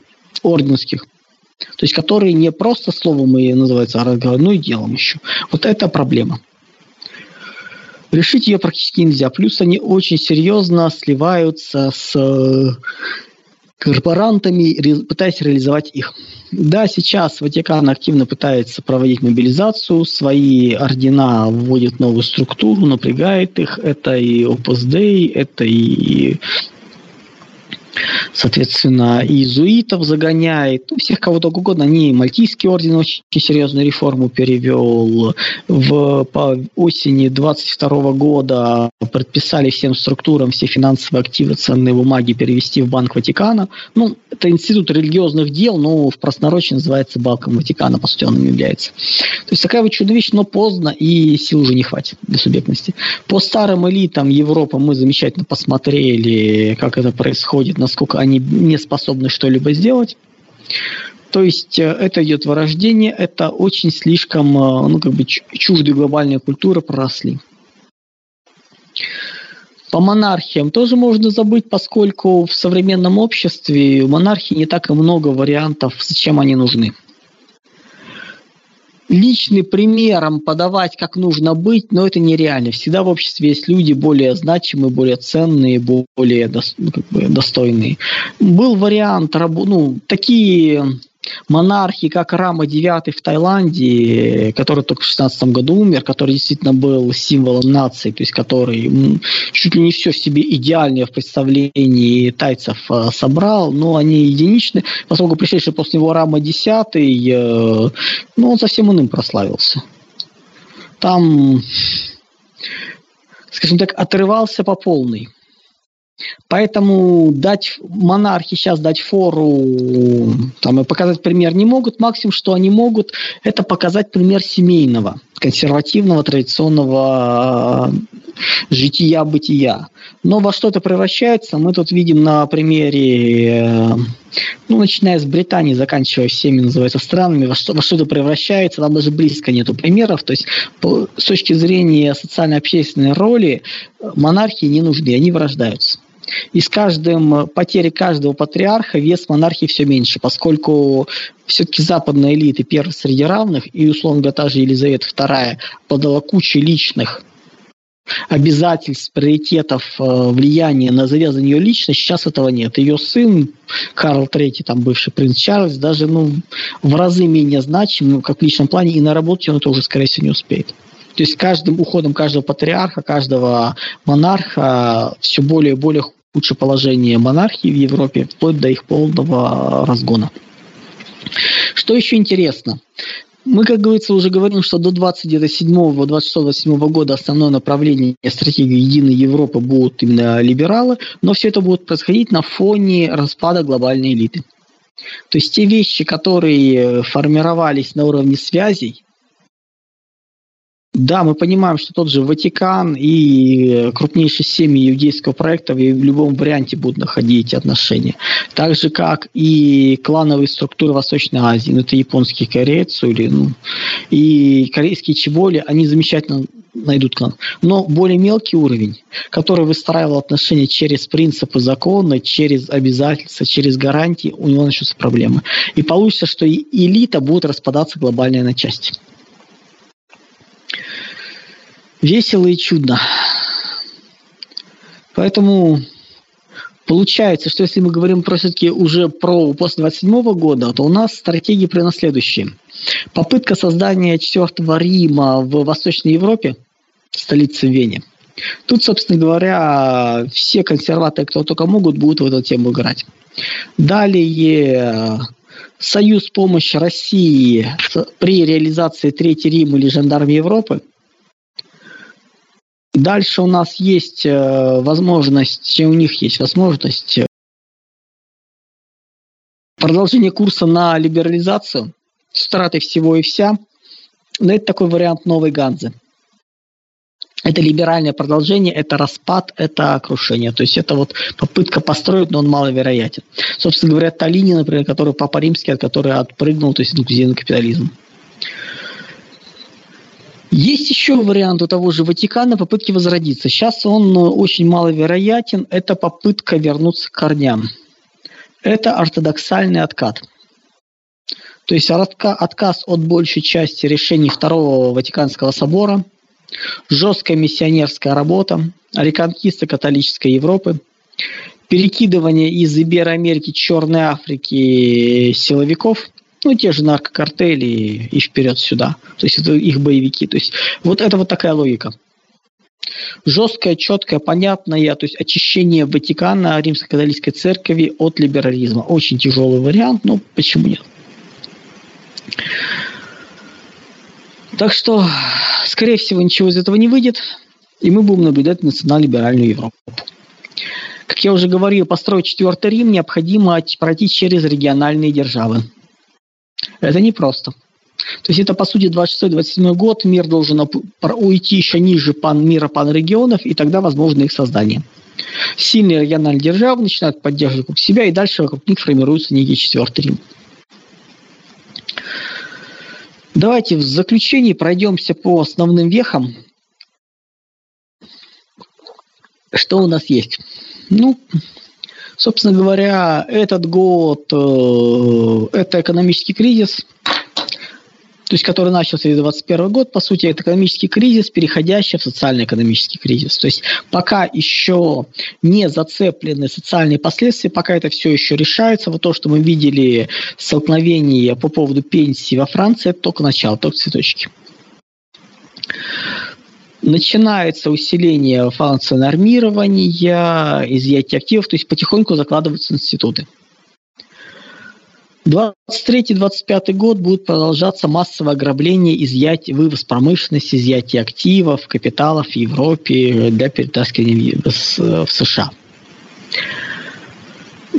орденских. То есть, которые не просто словом и называются, а и делом еще. Вот это проблема. Решить ее практически нельзя. Плюс они очень серьезно сливаются с э, корпорантами, пытаясь реализовать их. Да, сейчас Ватикан активно пытается проводить мобилизацию, свои ордена вводит новую структуру, напрягает их. Это и Dei, это и соответственно, и иезуитов загоняет, ну, всех кого только угодно. Они Мальтийский орден очень серьезную реформу перевел. В, по осени 22 года предписали всем структурам все финансовые активы, ценные бумаги перевести в Банк Ватикана. Ну, это институт религиозных дел, но в простонародье называется Банком Ватикана, по сути, он является. То есть такая вот чудо вещь, но поздно, и сил уже не хватит для субъектности. По старым элитам Европы мы замечательно посмотрели, как это происходит, насколько они не способны что-либо сделать. То есть э, это идет вырождение, это очень слишком, э, ну, как бы чуждые глобальные культуры проросли. По монархиям тоже можно забыть, поскольку в современном обществе монархии не так и много вариантов, зачем они нужны личным примером подавать, как нужно быть, но это нереально. Всегда в обществе есть люди более значимые, более ценные, более ну, как бы, достойные. Был вариант, ну, такие монархи, как Рама IX в Таиланде, который только в 16 году умер, который действительно был символом нации, то есть который чуть ли не все в себе идеальное в представлении тайцев э, собрал, но они единичны, поскольку пришедший после него Рама X, э, ну, он совсем иным прославился. Там, скажем так, отрывался по полной. Поэтому дать монархии сейчас дать фору там, и показать пример не могут. Максимум, что они могут, это показать пример семейного, консервативного, традиционного жития-бытия. Но во что это превращается, мы тут видим на примере, ну, начиная с Британии, заканчивая всеми, называется, странами, во что, во что это превращается, там даже близко нету примеров. То есть по, с точки зрения социально-общественной роли монархии не нужны, они вырождаются. И с каждым потерей каждого патриарха вес монархии все меньше, поскольку все-таки западная элита первая среди равных, и, условно говоря, та же Елизавета II подала кучу личных обязательств, приоритетов, э, влияния на завязанную ее личность, сейчас этого нет. Ее сын, Карл III, там бывший принц Чарльз, даже ну, в разы менее значим, ну, как в личном плане, и на работе он это уже, скорее всего, не успеет. То есть каждым уходом каждого патриарха, каждого монарха все более и более худшее положение монархии в Европе, вплоть до их полного разгона. Что еще интересно? Мы, как говорится, уже говорим, что до 27-26-27 года основное направление стратегии Единой Европы будут именно либералы, но все это будет происходить на фоне распада глобальной элиты. То есть те вещи, которые формировались на уровне связей, да, мы понимаем, что тот же Ватикан и крупнейшие семьи иудейского проекта в любом варианте будут находить отношения. Так же, как и клановые структуры Восточной Азии, ну, это японские корейцы или, ну, и корейские чеболи, они замечательно найдут клан. Но более мелкий уровень, который выстраивал отношения через принципы закона, через обязательства, через гарантии, у него начнутся проблемы. И получится, что элита будет распадаться глобально на части. Весело и чудно. Поэтому получается, что если мы говорим про все-таки уже про после 27 года, то у нас стратегии примерно следующие. Попытка создания четвертого Рима в Восточной Европе, столице Вене. Тут, собственно говоря, все консерваторы, кто только могут, будут в эту тему играть. Далее союз помощи России при реализации Третьей Рима или Жандармии Европы – Дальше у нас есть э, возможность, у них есть возможность э, продолжение курса на либерализацию с утратой всего и вся. Но это такой вариант новой Ганзы. Это либеральное продолжение, это распад, это крушение. То есть это вот попытка построить, но он маловероятен. Собственно говоря, та например, которую Папа Римский, от которой отпрыгнул, то есть инклюзивный капитализм. Есть еще вариант у того же Ватикана попытки возродиться. Сейчас он э, очень маловероятен. Это попытка вернуться к корням. Это ортодоксальный откат. То есть отказ от большей части решений Второго Ватиканского собора, жесткая миссионерская работа, реконкиста католической Европы, перекидывание из Ибероамерики, Черной Африки силовиков, ну, те же наркокартели и вперед сюда. То есть это их боевики. То есть вот это вот такая логика. Жесткое, четкое, понятное, то есть очищение Ватикана, Римской католической церкви от либерализма. Очень тяжелый вариант, но почему нет? Так что, скорее всего, ничего из этого не выйдет, и мы будем наблюдать национал-либеральную Европу. Как я уже говорил, построить четвертый Рим необходимо пройти через региональные державы. Это непросто. То есть это, по сути, 26-27 год, мир должен уйти еще ниже пан, мира панрегионов, и тогда возможно их создание. Сильные региональные державы начинают поддерживать вокруг себя, и дальше вокруг них формируется некий четвертый Рим. Давайте в заключении пройдемся по основным вехам. Что у нас есть? Ну, собственно говоря, этот год э, – это экономический кризис – то есть который начался в 2021 год, по сути, это экономический кризис, переходящий в социально-экономический кризис. То есть пока еще не зацеплены социальные последствия, пока это все еще решается, вот то, что мы видели столкновение по поводу пенсии во Франции, это только начало, только цветочки. Начинается усиление функции нормирования, изъятия активов, то есть потихоньку закладываются институты. 23-25 год будет продолжаться массовое ограбление, изъятие, вывоз промышленности, изъятие активов, капиталов в Европе для перетаскивания в США.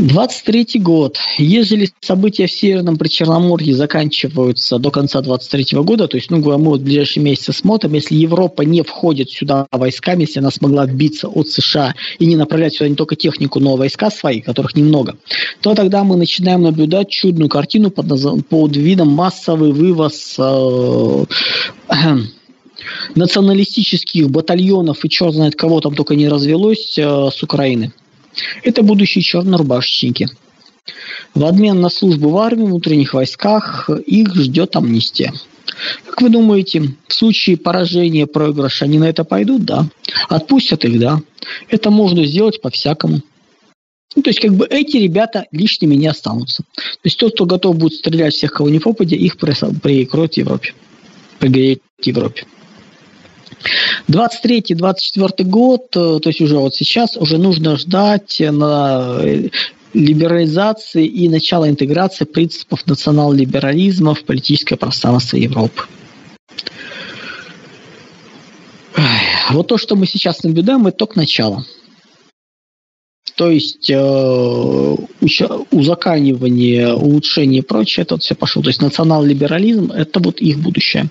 23 год. Ежели события в Северном Причерноморье заканчиваются до конца 23 года, то есть, ну, мы вот в ближайшие месяцы смотрим, если Европа не входит сюда войсками, если она смогла отбиться от США и не направлять сюда не только технику, но и войска свои, которых немного, то тогда мы начинаем наблюдать чудную картину под, под видом массовый вывоз э, националистических батальонов и черт знает кого там только не развелось э, с Украины. Это будущие чернорубашечники. В обмен на службу в армии, внутренних войсках их ждет амнистия. Как вы думаете, в случае поражения, проигрыша они на это пойдут? Да. Отпустят их? Да. Это можно сделать по-всякому. Ну, то есть, как бы эти ребята лишними не останутся. То есть, тот, кто готов будет стрелять всех, кого не попадя, их прикроют в Европе. Пригреет в Европе. 23-24 год, э, то есть уже вот сейчас, уже нужно ждать на э, либерализации и начала интеграции принципов национал-либерализма в политическое пространство Европы. Вот то, что мы сейчас наблюдаем, это только начало. То есть э, узаканивание, улучшение и прочее, это вот все пошло. То есть национал-либерализм – это вот их будущее.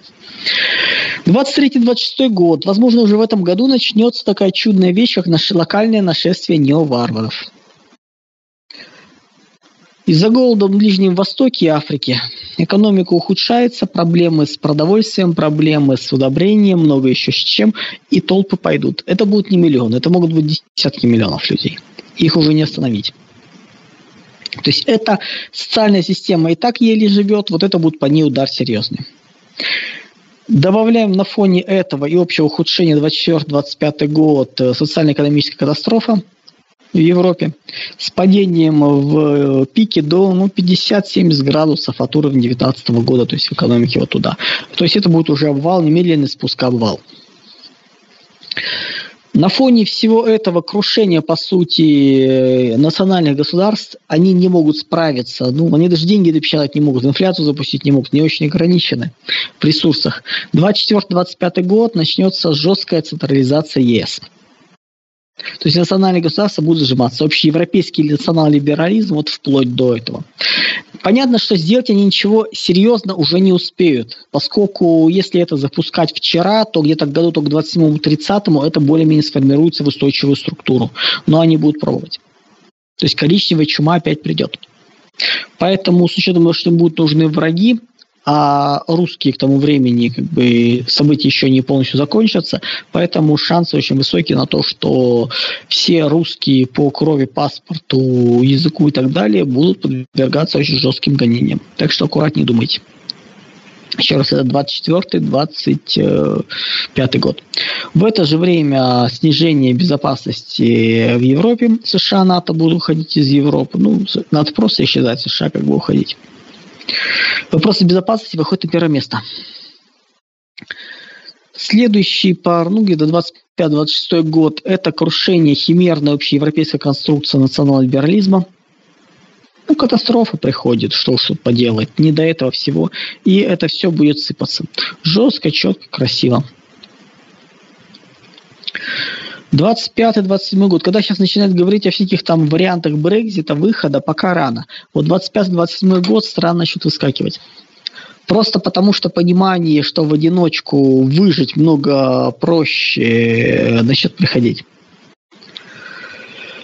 23-26 год. Возможно, уже в этом году начнется такая чудная вещь, как наше локальное нашествие неоварваров. Из-за голода в Ближнем Востоке и Африке экономика ухудшается, проблемы с продовольствием, проблемы с удобрением, много еще с чем, и толпы пойдут. Это будут не миллионы, это могут быть десятки миллионов людей. Их уже не остановить. То есть эта социальная система и так еле живет, вот это будет по ней удар серьезный. Добавляем на фоне этого и общего ухудшения 24-25 год э, социально-экономическая катастрофа в Европе с падением в пике до ну, 50-70 градусов от уровня 2019 года, то есть экономики вот туда. То есть это будет уже обвал, немедленный спуск обвал. На фоне всего этого крушения, по сути, национальных государств, они не могут справиться. Ну, они даже деньги допечатать не могут, инфляцию запустить не могут, не очень ограничены в ресурсах. 24-25 год начнется жесткая централизация ЕС. То есть национальные государства будут сжиматься. Общеевропейский национальный либерализм вот вплоть до этого. Понятно, что сделать они ничего серьезно уже не успеют, поскольку если это запускать вчера, то где-то к году только 27-30 это более-менее сформируется в устойчивую структуру. Но они будут пробовать. То есть коричневая чума опять придет. Поэтому с учетом того, что им будут нужны враги, а русские к тому времени как бы события еще не полностью закончатся, поэтому шансы очень высокие на то, что все русские по крови, паспорту, языку и так далее будут подвергаться очень жестким гонениям. Так что аккуратнее думайте. Еще раз, это 24-25 год. В это же время снижение безопасности в Европе. США, НАТО будут уходить из Европы. Ну, надо просто исчезать США, как бы уходить. Вопросы безопасности выходят на первое место. Следующий пар, ну, где-то 25-26 год, это крушение химерной общеевропейской конструкции национал либерализма. Ну, катастрофа приходит, что уж тут поделать, не до этого всего. И это все будет сыпаться. Жестко, четко, красиво. 25-27 год, когда сейчас начинают говорить о всяких там вариантах Брекзита, выхода, пока рано. Вот 25-27 год страны начнут выскакивать. Просто потому что понимание, что в одиночку выжить много проще, э, начнет приходить.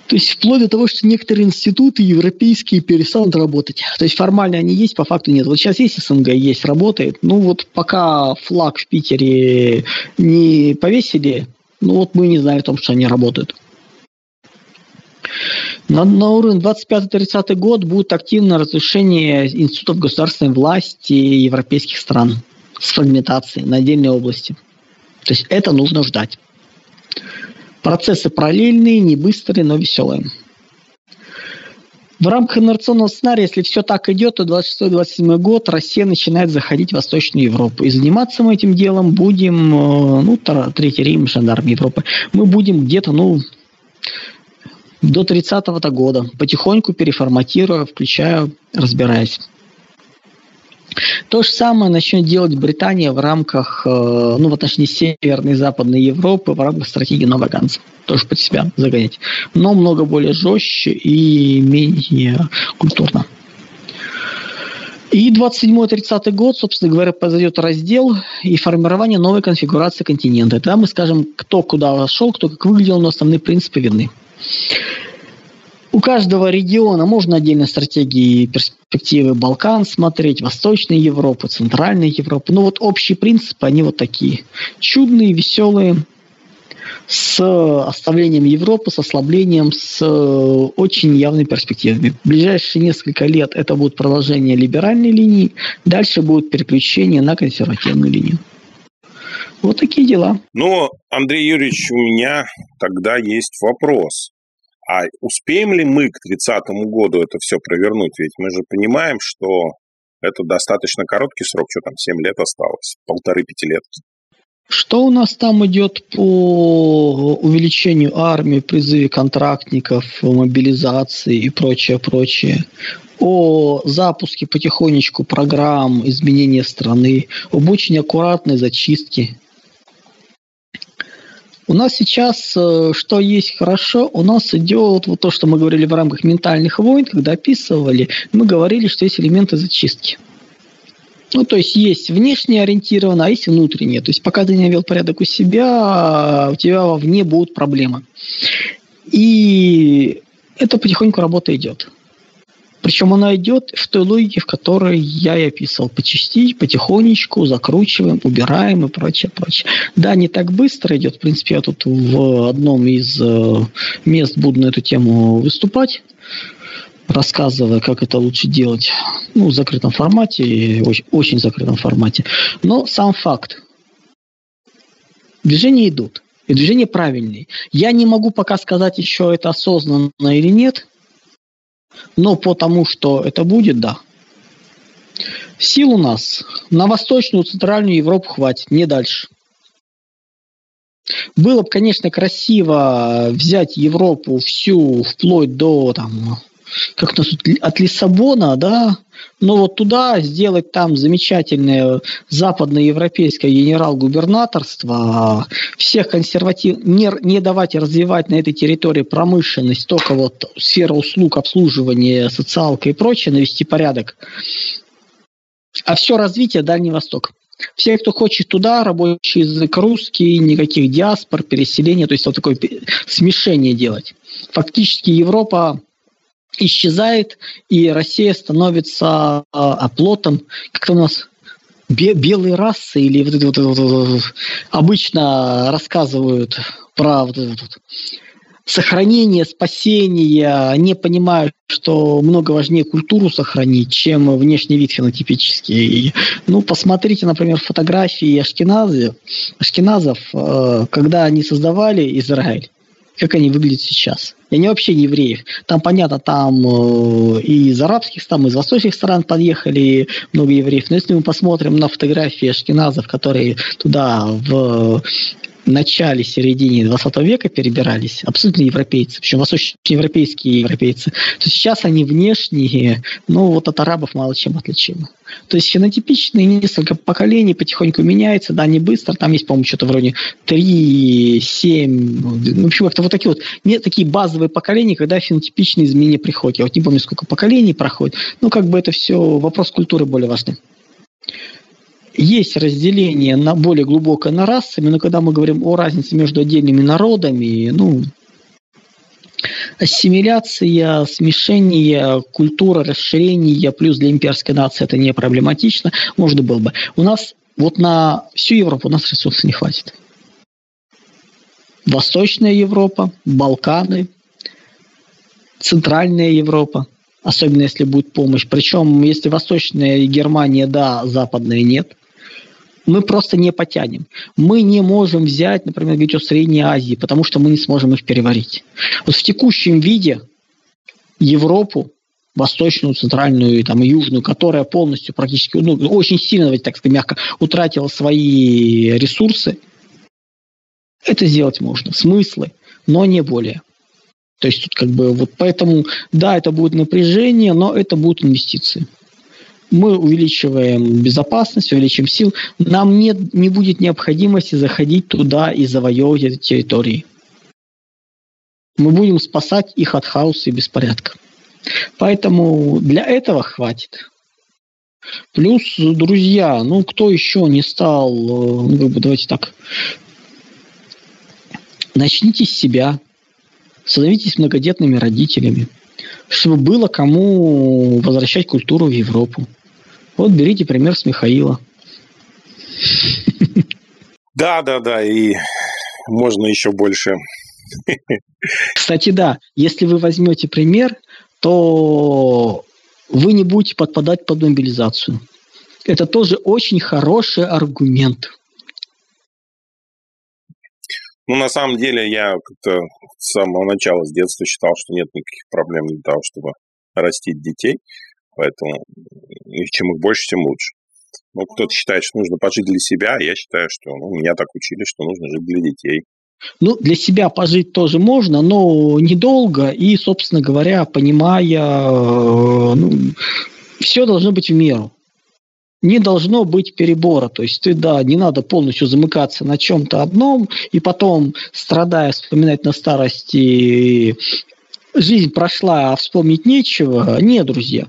То есть вплоть до того, что некоторые институты европейские перестанут работать. То есть формально они есть, по факту нет. Вот сейчас есть СНГ, есть, работает. Ну вот пока флаг в Питере не повесили, ну вот мы не знаем о том, что они работают. На, на уровне 25-30 год будет активное разрушение институтов государственной власти европейских стран с фрагментацией на отдельные области. То есть это нужно ждать. Процессы параллельные, не быстрые, но веселые. В рамках инерционного сценария, если все так идет, то 26-27 год Россия начинает заходить в Восточную Европу. И заниматься мы этим делом будем, э, ну, Третий Рим, Жандарм Европы, мы будем где-то, ну, до 30-го года, потихоньку переформатируя, включая, разбираясь. То же самое начнет делать Британия в рамках, э, ну, в отношении Северной и Западной Европы, в рамках стратегии Нового Ганса. Тоже под себя загонять. Но много более жестче и менее культурно. И 27-30 год, собственно говоря, произойдет раздел и формирование новой конфигурации континента. Тогда мы скажем, кто куда вошел, кто как выглядел, но основные принципы видны. У каждого региона можно отдельно стратегии и перспективы Балкан смотреть, Восточной Европы, Центральной Европы. Но вот общие принципы, они вот такие. Чудные, веселые, с оставлением Европы, с ослаблением, с очень явной перспективами. В ближайшие несколько лет это будет продолжение либеральной линии, дальше будет переключение на консервативную линию. Вот такие дела. Но, Андрей Юрьевич, у меня тогда есть вопрос. А успеем ли мы к 30 году это все провернуть? Ведь мы же понимаем, что это достаточно короткий срок, что там, 7 лет осталось, полторы-пяти лет. Что у нас там идет по увеличению армии, призыве контрактников, мобилизации и прочее, прочее? О запуске потихонечку программ изменения страны, об очень аккуратной зачистке у нас сейчас, э, что есть хорошо, у нас идет вот то, что мы говорили в рамках ментальных войн, когда описывали, мы говорили, что есть элементы зачистки. Ну, то есть есть внешне ориентированно, а есть внутреннее. То есть пока ты не навел порядок у себя, у тебя вовне будут проблемы. И это потихоньку работа идет. Причем она идет в той логике, в которой я и описывал. По потихонечку, закручиваем, убираем и прочее, прочее. Да, не так быстро идет. В принципе, я тут в одном из э, мест буду на эту тему выступать рассказывая, как это лучше делать, ну, в закрытом формате, очень, очень закрытом формате. Но сам факт. Движения идут. И движения правильные. Я не могу пока сказать еще, это осознанно или нет, но потому что это будет, да. Сил у нас на Восточную, Центральную Европу хватит, не дальше. Было бы, конечно, красиво взять Европу всю вплоть до там, как нас от Лиссабона, да, но вот туда сделать там замечательное западноевропейское генерал-губернаторство, всех консерватив... не, не давать развивать на этой территории промышленность, только вот сфера услуг, обслуживания, социалка и прочее, навести порядок. А все развитие Дальний Восток. Все, кто хочет туда, рабочий язык русский, никаких диаспор, переселения, то есть вот такое смешение делать. Фактически Европа исчезает, и Россия становится а, оплотом, как-то у нас белые расы или вот вот, вот, вот, вот обычно рассказывают про вот это вот сохранение, спасение, не понимают, что много важнее культуру сохранить, чем внешний вид фенотипический. Ну, посмотрите, например, фотографии Ашкеназы, Ашкеназов, э, когда они создавали Израиль. Как они выглядят сейчас. И они вообще не евреев. Там, понятно, там э, и из арабских и из восточных стран подъехали много евреев. Но если мы посмотрим на фотографии ашкеназов, которые туда в начале, середине 20 века перебирались, абсолютно европейцы, причем восточноевропейские европейцы, то сейчас они внешние, ну, вот от арабов мало чем отличимы. То есть фенотипичные несколько поколений потихоньку меняется, да, не быстро, там есть, по-моему, что-то вроде 3, 7, ну, в общем, как-то вот такие вот, не такие базовые поколения, когда фенотипичные изменения приходят. Я вот не помню, сколько поколений проходит, ну, как бы это все вопрос культуры более важный есть разделение на более глубокое на расами, но когда мы говорим о разнице между отдельными народами, ну, ассимиляция, смешение, культура, расширение, плюс для имперской нации это не проблематично, можно было бы. У нас вот на всю Европу у нас ресурсов не хватит. Восточная Европа, Балканы, Центральная Европа, особенно если будет помощь. Причем, если Восточная Германия, да, Западная нет мы просто не потянем. Мы не можем взять, например, говорить о Средней Азии, потому что мы не сможем их переварить. Вот в текущем виде Европу, восточную, центральную там, и южную, которая полностью практически, ну, очень сильно, так сказать, мягко утратила свои ресурсы, это сделать можно. Смыслы, но не более. То есть тут как бы вот поэтому, да, это будет напряжение, но это будут инвестиции мы увеличиваем безопасность, увеличиваем сил, нам нет, не будет необходимости заходить туда и завоевывать эти территории. Мы будем спасать их от хаоса и беспорядка. Поэтому для этого хватит. Плюс, друзья, ну кто еще не стал, э, ну, давайте так, начните с себя, становитесь многодетными родителями, чтобы было кому возвращать культуру в Европу. Вот берите пример с Михаила. Да, да, да, и можно еще больше. Кстати, да, если вы возьмете пример, то вы не будете подпадать под мобилизацию. Это тоже очень хороший аргумент. Ну, на самом деле, я как-то с самого начала, с детства считал, что нет никаких проблем для того, чтобы растить детей. Поэтому и чем их больше, тем лучше. Ну, кто-то считает, что нужно пожить для себя, а я считаю, что ну, меня так учили, что нужно жить для детей. Ну, для себя пожить тоже можно, но недолго и, собственно говоря, понимая, э, ну, все должно быть в меру. Не должно быть перебора. То есть ты, да, не надо полностью замыкаться на чем-то одном и потом, страдая, вспоминать на старости, жизнь прошла, а вспомнить нечего. Нет, друзья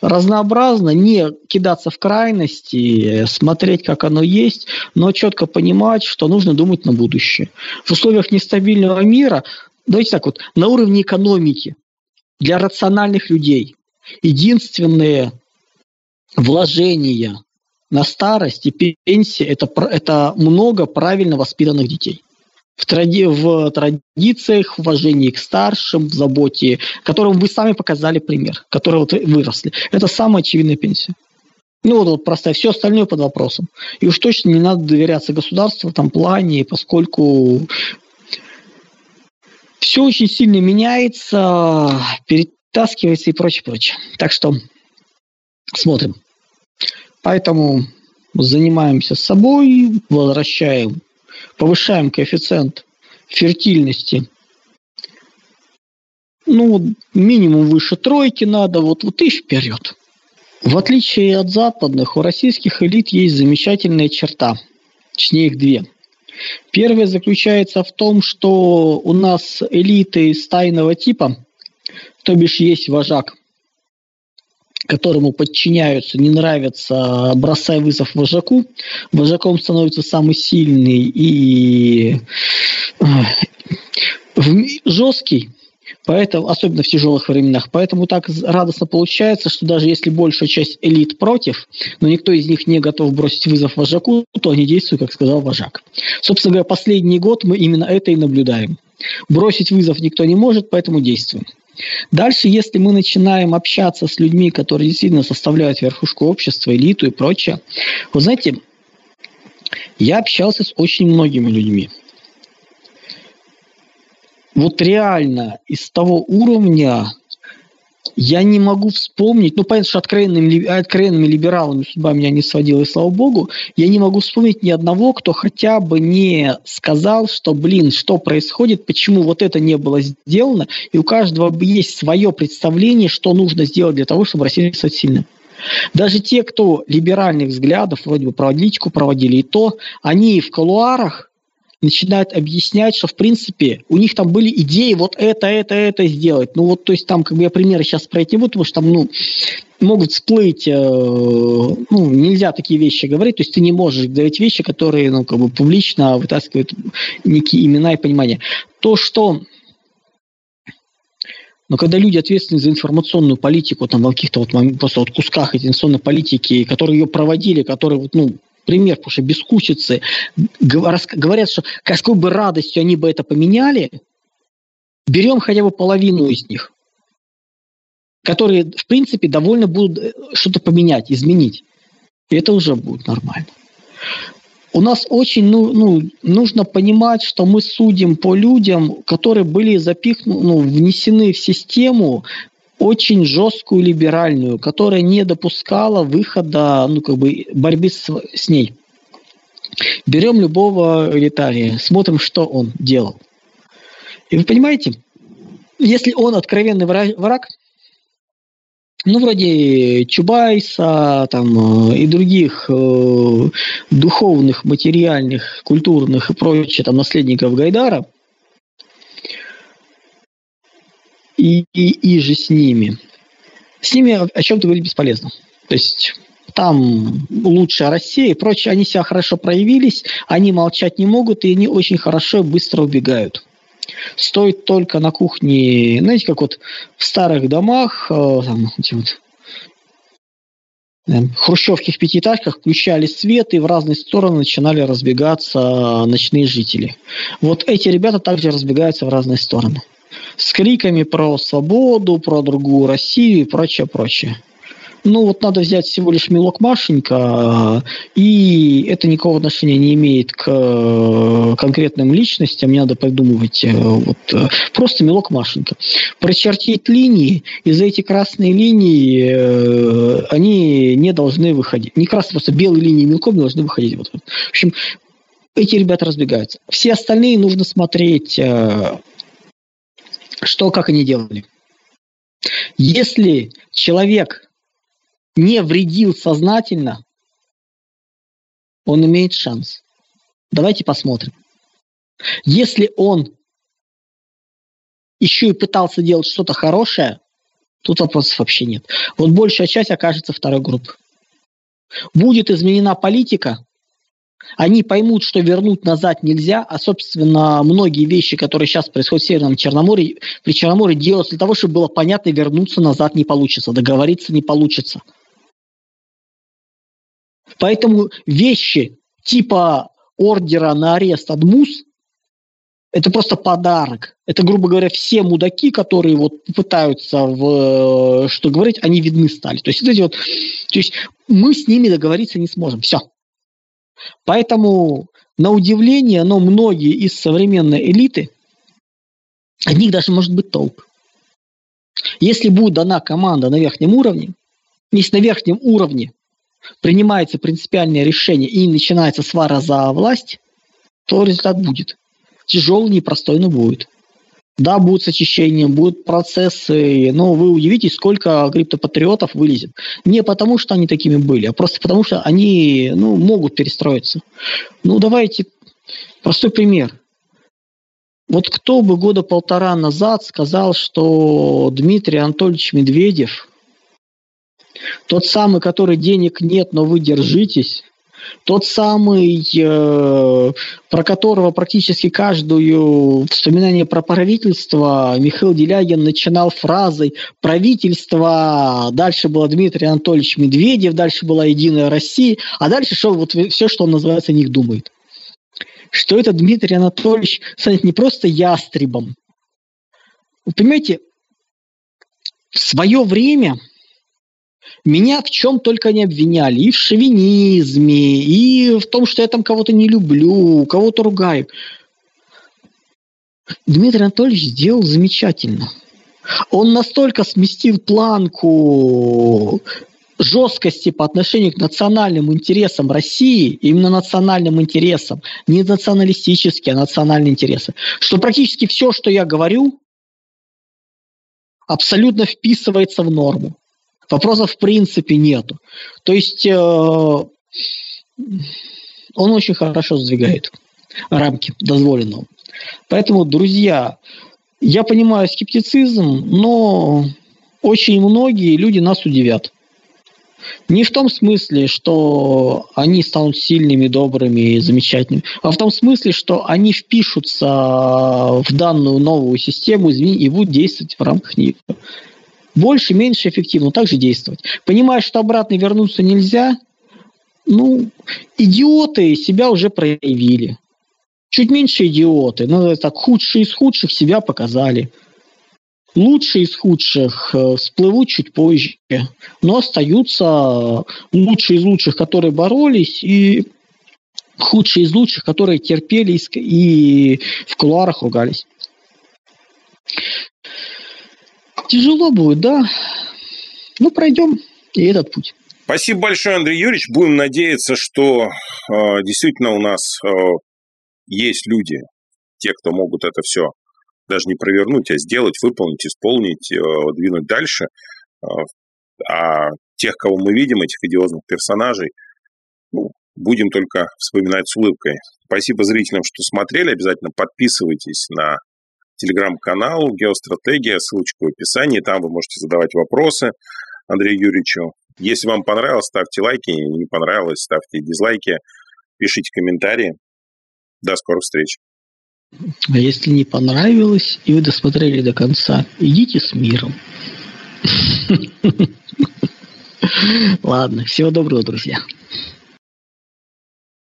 разнообразно, не кидаться в крайности, смотреть, как оно есть, но четко понимать, что нужно думать на будущее. В условиях нестабильного мира, давайте так вот, на уровне экономики для рациональных людей единственные вложения на старость и пенсия это, это много правильно воспитанных детей в, тради, в традициях, в уважении к старшим, в заботе, которым вы сами показали пример, которые вот выросли. Это самая очевидная пенсия. Ну вот, вот простая, все остальное под вопросом. И уж точно не надо доверяться государству в этом плане, поскольку все очень сильно меняется, перетаскивается и прочее, прочее. Так что смотрим. Поэтому занимаемся собой, возвращаем повышаем коэффициент фертильности, ну, минимум выше тройки надо, вот, вот и вперед. В отличие от западных, у российских элит есть замечательная черта, точнее их две. Первая заключается в том, что у нас элиты стайного типа, то бишь есть вожак – которому подчиняются, не нравится, бросай вызов вожаку. Вожаком становится самый сильный и жесткий, Поэтому, особенно в тяжелых временах. Поэтому так радостно получается, что даже если большая часть элит против, но никто из них не готов бросить вызов вожаку, то они действуют, как сказал вожак. Собственно говоря, последний год мы именно это и наблюдаем. Бросить вызов никто не может, поэтому действуем. Дальше, если мы начинаем общаться с людьми, которые действительно составляют верхушку общества, элиту и прочее, вы знаете, я общался с очень многими людьми. вот реально из того уровня я не могу вспомнить, ну, понятно, что откровенными, откровенными либералами судьба меня не сводила, и слава богу, я не могу вспомнить ни одного, кто хотя бы не сказал, что, блин, что происходит, почему вот это не было сделано, и у каждого есть свое представление, что нужно сделать для того, чтобы Россия стать сильной. Даже те, кто либеральных взглядов, вроде бы политику проводили, и то они в колуарах начинают объяснять, что, в принципе, у них там были идеи вот это, это, это сделать. Ну вот, то есть там, как бы я примеры сейчас про не буду, потому что там, ну, могут всплыть, э, ну, нельзя такие вещи говорить, то есть ты не можешь говорить вещи, которые, ну, как бы публично вытаскивают некие имена и понимания. То, что но когда люди ответственны за информационную политику, там, в каких-то вот просто вот кусках информационной политики, которые ее проводили, которые, вот, ну, пример, потому что бескусицы говорят, что какой бы радостью они бы это поменяли, берем хотя бы половину из них, которые, в принципе, довольно будут э, что-то поменять, изменить. И это уже будет нормально. У нас очень ну, ну, нужно понимать, что мы судим по людям, которые были запихнуты, ну, внесены в систему очень жесткую либеральную, которая не допускала выхода, ну, как бы, борьбы с, с ней. Берем любого элитария, смотрим, что он делал. И вы понимаете, если он откровенный враг, ну, вроде Чубайса там, э, и других э, духовных, материальных, культурных и прочих там, наследников Гайдара, и, и, и же с ними. С ними о чем-то говорить бесполезно. То есть там лучшая Россия и прочее, они себя хорошо проявились, они молчать не могут, и они очень хорошо и быстро убегают. Стоит только на кухне, знаете, как вот в старых домах, э, там, эти вот хрущевских пятиэтажках включали свет, и в разные стороны начинали разбегаться ночные жители. Вот эти ребята также разбегаются в разные стороны с криками про свободу, про другую Россию и прочее, прочее. Ну, вот надо взять всего лишь мелок Машенька, и это никакого отношения не имеет к конкретным личностям, не надо придумывать э, вот, э, просто мелок Машенька. Прочертить линии, и за эти красные линии э, они не должны выходить. Не красные, просто белые линии мелком не должны выходить. Вот. В общем, эти ребята разбегаются. Все остальные нужно смотреть что, как они делали. Если человек не вредил сознательно, он имеет шанс. Давайте посмотрим. Если он еще и пытался делать что-то хорошее, тут вопросов вообще нет. Вот большая часть окажется второй группы. Будет изменена политика, они поймут, что вернуть назад нельзя, а, собственно, многие вещи, которые сейчас происходят в Северном Черноморье, при Черноморье делаются для того, чтобы было понятно, вернуться назад не получится, договориться не получится. Поэтому вещи типа ордера на арест от МУС это просто подарок. Это, грубо говоря, все мудаки, которые вот пытаются в, что говорить, они видны стали. То есть, эти вот, то есть мы с ними договориться не сможем. Все. Поэтому, на удивление, но многие из современной элиты, от них даже может быть толк. Если будет дана команда на верхнем уровне, если на верхнем уровне принимается принципиальное решение и начинается свара за власть, то результат будет. Тяжелый, непростой, но будет. Да, будут с очищением, будут процессы, но вы удивитесь, сколько криптопатриотов вылезет. Не потому, что они такими были, а просто потому, что они ну, могут перестроиться. Ну, давайте простой пример. Вот кто бы года полтора назад сказал, что Дмитрий Анатольевич Медведев, тот самый, который денег нет, но вы держитесь, тот самый, э, про которого практически каждую вспоминание про правительство Михаил Делягин начинал фразой «правительство», дальше был Дмитрий Анатольевич Медведев, дальше была «Единая Россия», а дальше шел вот все, что он называется, о них думает. Что это Дмитрий Анатольевич станет не просто ястребом. Вы понимаете, в свое время – меня в чем только не обвиняли. И в шовинизме, и в том, что я там кого-то не люблю, кого-то ругаю. Дмитрий Анатольевич сделал замечательно. Он настолько сместил планку жесткости по отношению к национальным интересам России, именно национальным интересам, не националистические, а национальные интересы, что практически все, что я говорю, абсолютно вписывается в норму. Вопросов в принципе нету. То есть э, он очень хорошо сдвигает рамки дозволенного. Поэтому, друзья, я понимаю скептицизм, но очень многие люди нас удивят. Не в том смысле, что они станут сильными, добрыми и замечательными, а в том смысле, что они впишутся в данную новую систему и будут действовать в рамках нее. Больше, меньше эффективно, также действовать. Понимая, что обратно вернуться нельзя, ну, идиоты себя уже проявили. Чуть меньше идиоты, ну, так худшие из худших себя показали. Лучшие из худших э, всплывут чуть позже, но остаются лучшие из лучших, которые боролись, и худшие из лучших, которые терпели и в кулуарах ругались. Тяжело будет, да. Ну, пройдем и этот путь. Спасибо большое, Андрей Юрьевич. Будем надеяться, что э, действительно у нас э, есть люди, те, кто могут это все даже не провернуть, а сделать, выполнить, исполнить, э, двинуть дальше. Э, а тех, кого мы видим, этих идиозных персонажей, ну, будем только вспоминать с улыбкой. Спасибо зрителям, что смотрели. Обязательно подписывайтесь на телеграм-канал «Геостратегия», ссылочка в описании. Там вы можете задавать вопросы Андрею Юрьевичу. Если вам понравилось, ставьте лайки. Не понравилось, ставьте дизлайки. Пишите комментарии. До скорых встреч. А если не понравилось, и вы досмотрели до конца, идите с миром. Ладно, всего доброго, друзья.